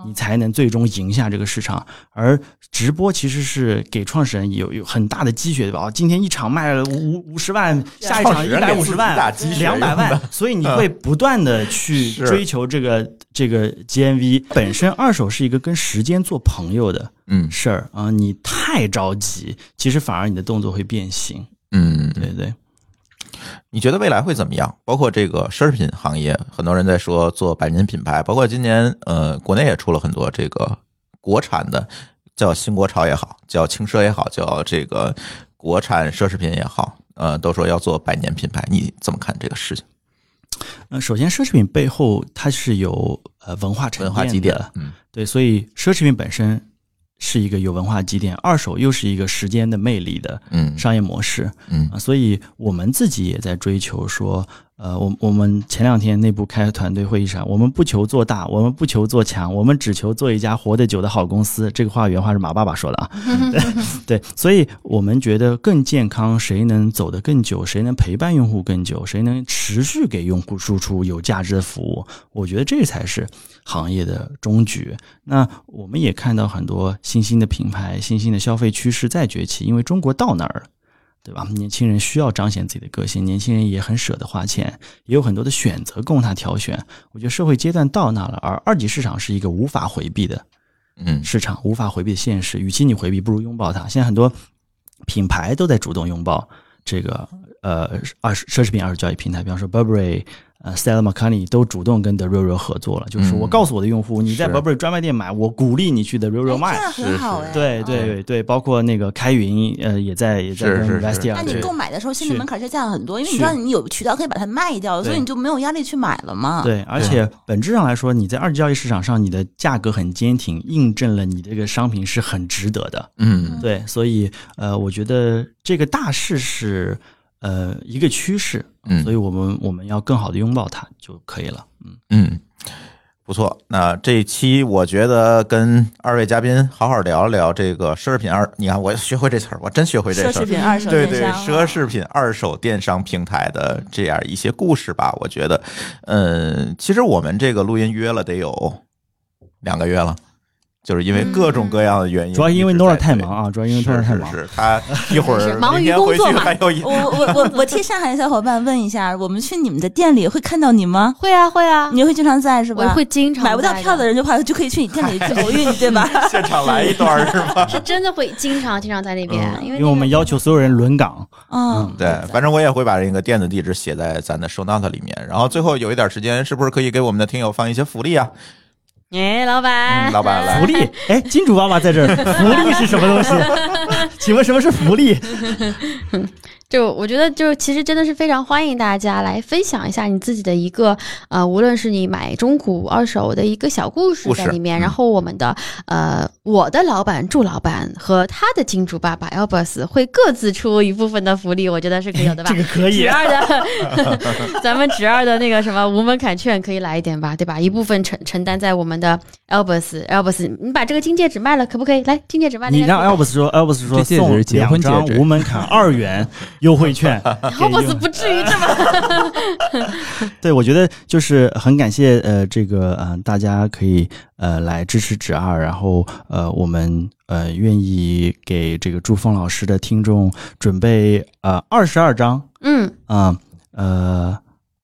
Speaker 4: 你才能最终赢下这个市场。而直播其实是给创始人有有很大的积雪，对吧？哦今天一场卖了五五五十万，下一场一百五十万，两百万，所以你会不断的去 追求这个这个 GMV。本身二手是一个跟时间做朋友的
Speaker 1: 嗯
Speaker 4: 事儿啊，你太着急，其实反而你的动作会变形。
Speaker 1: 嗯，
Speaker 4: 对对，
Speaker 1: 你觉得未来会怎么样？包括这个奢侈品行业，很多人在说做百年品牌，包括今年呃，国内也出了很多这个国产的，叫新国潮也好，叫轻奢也好，叫这个国产奢侈品也好，呃，都说要做百年品牌，你怎么看这个事情？
Speaker 4: 呃，首先奢侈品背后它是有呃文化沉
Speaker 1: 文化积淀
Speaker 4: 的，，
Speaker 1: 嗯
Speaker 4: 对，所以奢侈品本身是一个有文化积淀，二手又是一个时间的魅力的
Speaker 1: 嗯。
Speaker 4: 商业模式。
Speaker 1: 嗯。
Speaker 4: 啊，所以我们自己也在追求说，呃，我我们前两天内部开团队会议上，我们不求做大，我们不求做强，我们只求做一家活得久的好公司。这个话原话是马爸爸说的啊，对对，所以我们觉得更健康，谁能走得更久，谁能陪伴用户更久，谁能持续给用户输出有价值的服务，我觉得这才是行业的终局。那我们也看到很多新兴的品牌、新兴的消费趋势在崛起，因为中国到那儿了。对吧？年轻人需要彰显自己的个性，年轻人也很舍得花钱，也有很多的选择供他挑选。我觉得社会阶段到那了，而二级市场是一个无法回避的
Speaker 1: 嗯
Speaker 4: 市场，无法回避的现实。与其你回避，不如拥抱它。现在很多品牌都在主动拥抱这个呃二奢侈品二手交易平台，比方说 Burberry。呃，Stella McCartney 都主动跟 The Real Real 合作了，就是我告诉我的用户，你在
Speaker 1: 是。
Speaker 4: Burberry 专卖店买，我鼓励你去 The Real Real 卖。
Speaker 3: 哎这样很好哎。
Speaker 4: 对
Speaker 3: 嗯
Speaker 4: 对对对，包括那个开云，呃，也在也在跟
Speaker 1: 是是是。
Speaker 4: Vestia
Speaker 3: 那你购买的时候，心理门槛下降很多，因为
Speaker 4: 是
Speaker 3: 你知道你有渠道可以把它卖掉，所以你就没有压力去买了嘛。
Speaker 4: 对，而且本质上来说，你在二级交易市场上，你的价格很坚挺，印证了你这个商品是很值得的。
Speaker 1: 嗯。
Speaker 4: 对，所以呃，我觉得这个大势是呃一个趋势，
Speaker 1: 嗯
Speaker 4: 所以我们我们要更好的拥抱它就可以了。嗯，
Speaker 1: 嗯，不错。那这一期我觉得跟二位嘉宾好好聊一聊这个奢侈品二，你看我学会这词儿，我真学会这
Speaker 3: 奢
Speaker 1: 词儿。
Speaker 3: 侈品二手
Speaker 1: 对对，奢侈品二手电商平台的这样一些故事吧，我觉得，嗯，其实我们这个录音约了得有两个月了，就是因为各种各样的原因，
Speaker 4: 主要因为
Speaker 1: 一直在
Speaker 4: Nora 太忙啊，主要因为
Speaker 1: 是
Speaker 4: Nora 太忙。
Speaker 1: 是是，他一会儿
Speaker 2: 是忙于工作嘛
Speaker 1: 还有一
Speaker 3: 我我我我替上海的小伙伴问一下，我们去你们的店里会看到你吗？
Speaker 2: 会啊会啊，
Speaker 3: 你会经常在是吧
Speaker 2: 我
Speaker 3: 吧？
Speaker 2: 会经常
Speaker 3: 买不到票的人的话，就可以去你店里偶遇你，对吧？
Speaker 1: 现场来一段是吧？
Speaker 2: 是真的会经常经常在那边，因为
Speaker 4: 因为我们要求所有人轮岗，
Speaker 3: 嗯，
Speaker 1: 对，反正我也会把这个店的地址写在咱的 show note 里面。然后最后有一点时间，是不是可以给我们的听友放一些福利啊？
Speaker 2: 哎，老板，
Speaker 1: 嗯老板来
Speaker 4: 福利，哎，金主爸爸在这儿，福利是什么东西？请问什么是福利？
Speaker 2: 就我觉得，就其实真的是非常欢迎大家来分享一下你自己的一个呃，无论是你买中古、二手的一个小故事在里面。
Speaker 1: 嗯
Speaker 2: 然后我们的呃，我的老板祝老板和他的金主爸爸 Elbus 会各自出一部分的福利，我觉得是可以有的吧？
Speaker 4: 这个可以
Speaker 2: 侄。二的，咱们侄二的那个什么无门槛券可以来一点吧，对吧？一部分承承担在我们的 Elbus Elbus，你把这个金戒指卖了，可不可以？来，金戒指卖了，
Speaker 4: 你让
Speaker 2: 应该可以
Speaker 4: Elvis 说，Elvis 说
Speaker 5: 这戒指
Speaker 4: 送
Speaker 5: 结婚
Speaker 4: 两张
Speaker 5: 戒指
Speaker 4: 无门槛二元优惠券
Speaker 2: 哈
Speaker 4: ，boss
Speaker 2: 不至于这么。
Speaker 4: 对，我觉得就是很感谢呃这个嗯大家可以呃来支持指二，然后呃我们呃愿意给这个朱峰老师的听众准备呃二十二张
Speaker 2: 嗯，
Speaker 4: 啊呃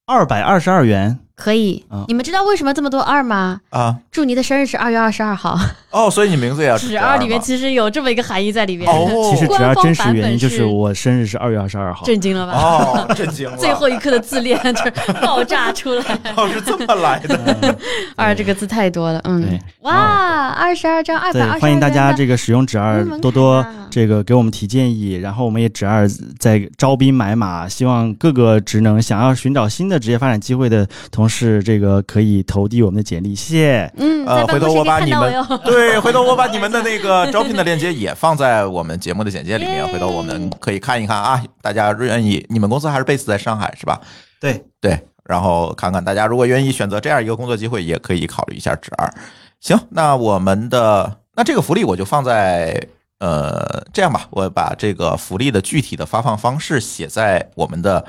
Speaker 4: 二百二十二元，
Speaker 2: 可以。
Speaker 4: 嗯。
Speaker 2: 你们知道为什么这么多二吗？
Speaker 1: 啊，
Speaker 2: 祝你的生日是二月二十二号，
Speaker 1: 哦，所以你名字也要
Speaker 2: 纸二里面其实有这么一个含义在里面。
Speaker 1: 哦。
Speaker 4: 其实纸二真实原因就是是我生日是二月二十二号。
Speaker 2: 震惊了吧？
Speaker 1: 哦，震惊了，
Speaker 2: 最后一刻的自恋 就是爆炸出来，
Speaker 1: 哦是这么来的，
Speaker 2: 二这个字太多了，嗯。
Speaker 4: 对，
Speaker 2: 哇，二十二张，二百二十，
Speaker 4: 欢迎大家这个使用纸二多多这个给我们提建议，然后我们也纸二在招兵买马，希望各个职能想要寻找新的职业发展机会的同事，这个可以投递我们的简历，谢谢。
Speaker 2: 嗯，
Speaker 1: 呃，回头我把你们。对，回头我把你们的那个招聘的链接也放在我们节目的简介里面，回头我们可以看一看啊。大家愿意，你们公司还是 base 在上海是吧？
Speaker 4: 对
Speaker 1: 对，然后看看大家如果愿意选择这样一个工作机会，也可以考虑一下指二。行，那我们的那这个福利我就放在呃这样吧，我把这个福利的具体的发放方式写在我们的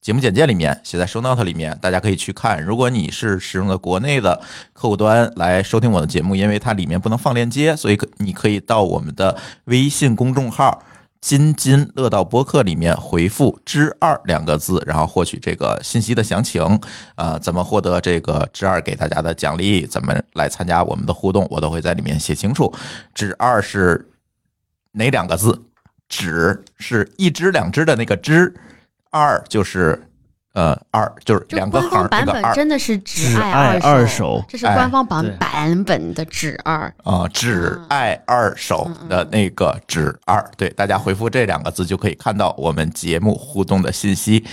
Speaker 1: 节目简介里面，写在 show note 里面，大家可以去看。如果你是使用的国内的客户端来收听我的节目，因为它里面不能放链接，所以可你可以到我们的微信公众号。津津乐道播客里面回复“之二”两个字，然后获取这个信息的详情。呃，怎么获得这个之二给大家的奖励？怎么来参加我们的互动？我都会在里面写清楚。之二是哪两个字？只是一只两只的那个只，二就是呃二就是
Speaker 2: 就
Speaker 1: 两个
Speaker 2: 官方版
Speaker 1: 行这个二
Speaker 2: 本真的是只
Speaker 4: 只
Speaker 2: 爱二
Speaker 4: 手
Speaker 2: 这是官方版版本的只二。
Speaker 1: 啊，只爱二手的那个只二，对，大家回复这两个字就可以看到我们节目互动的信息。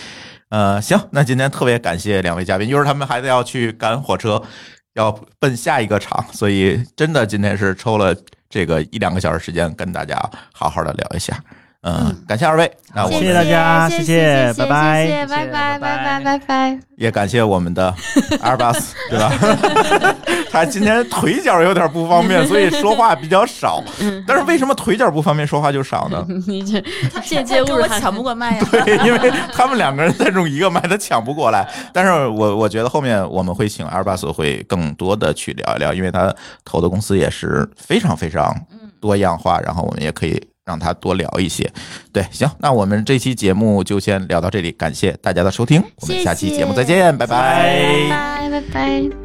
Speaker 1: 呃，行，那今天特别感谢两位嘉宾，一会儿他们还得要去赶火车，要奔下一个场，所以真的今天是抽了这个一两个小时时间跟大家好好的聊一下。嗯，感谢二位，那我
Speaker 2: 谢
Speaker 1: 们
Speaker 4: 谢谢大家
Speaker 2: 谢
Speaker 4: 谢谢
Speaker 2: 谢
Speaker 4: 拜拜
Speaker 2: 拜拜
Speaker 4: 拜
Speaker 2: 拜
Speaker 4: 拜
Speaker 2: 拜拜。
Speaker 1: 也感谢我们的阿尔巴斯，对吧？他今天腿脚有点不方便，所以说话比较少。但是为什么腿脚不方便，说话就少呢？
Speaker 2: 你这间接
Speaker 3: 跟
Speaker 2: 侮辱他
Speaker 3: 我抢不过麦呀。
Speaker 1: 对，因为他们两个人在用一个麦，他抢不过来。但是我我觉得后面我们会请阿尔巴斯会更多的去聊一聊，因为他投的公司也是非常非常多样化，然后我们也可以让他多聊一些。对，行，那我们这期节目就先聊到这里，感谢大家的收听，我们下期节目再见，拜拜。
Speaker 2: 拜拜拜。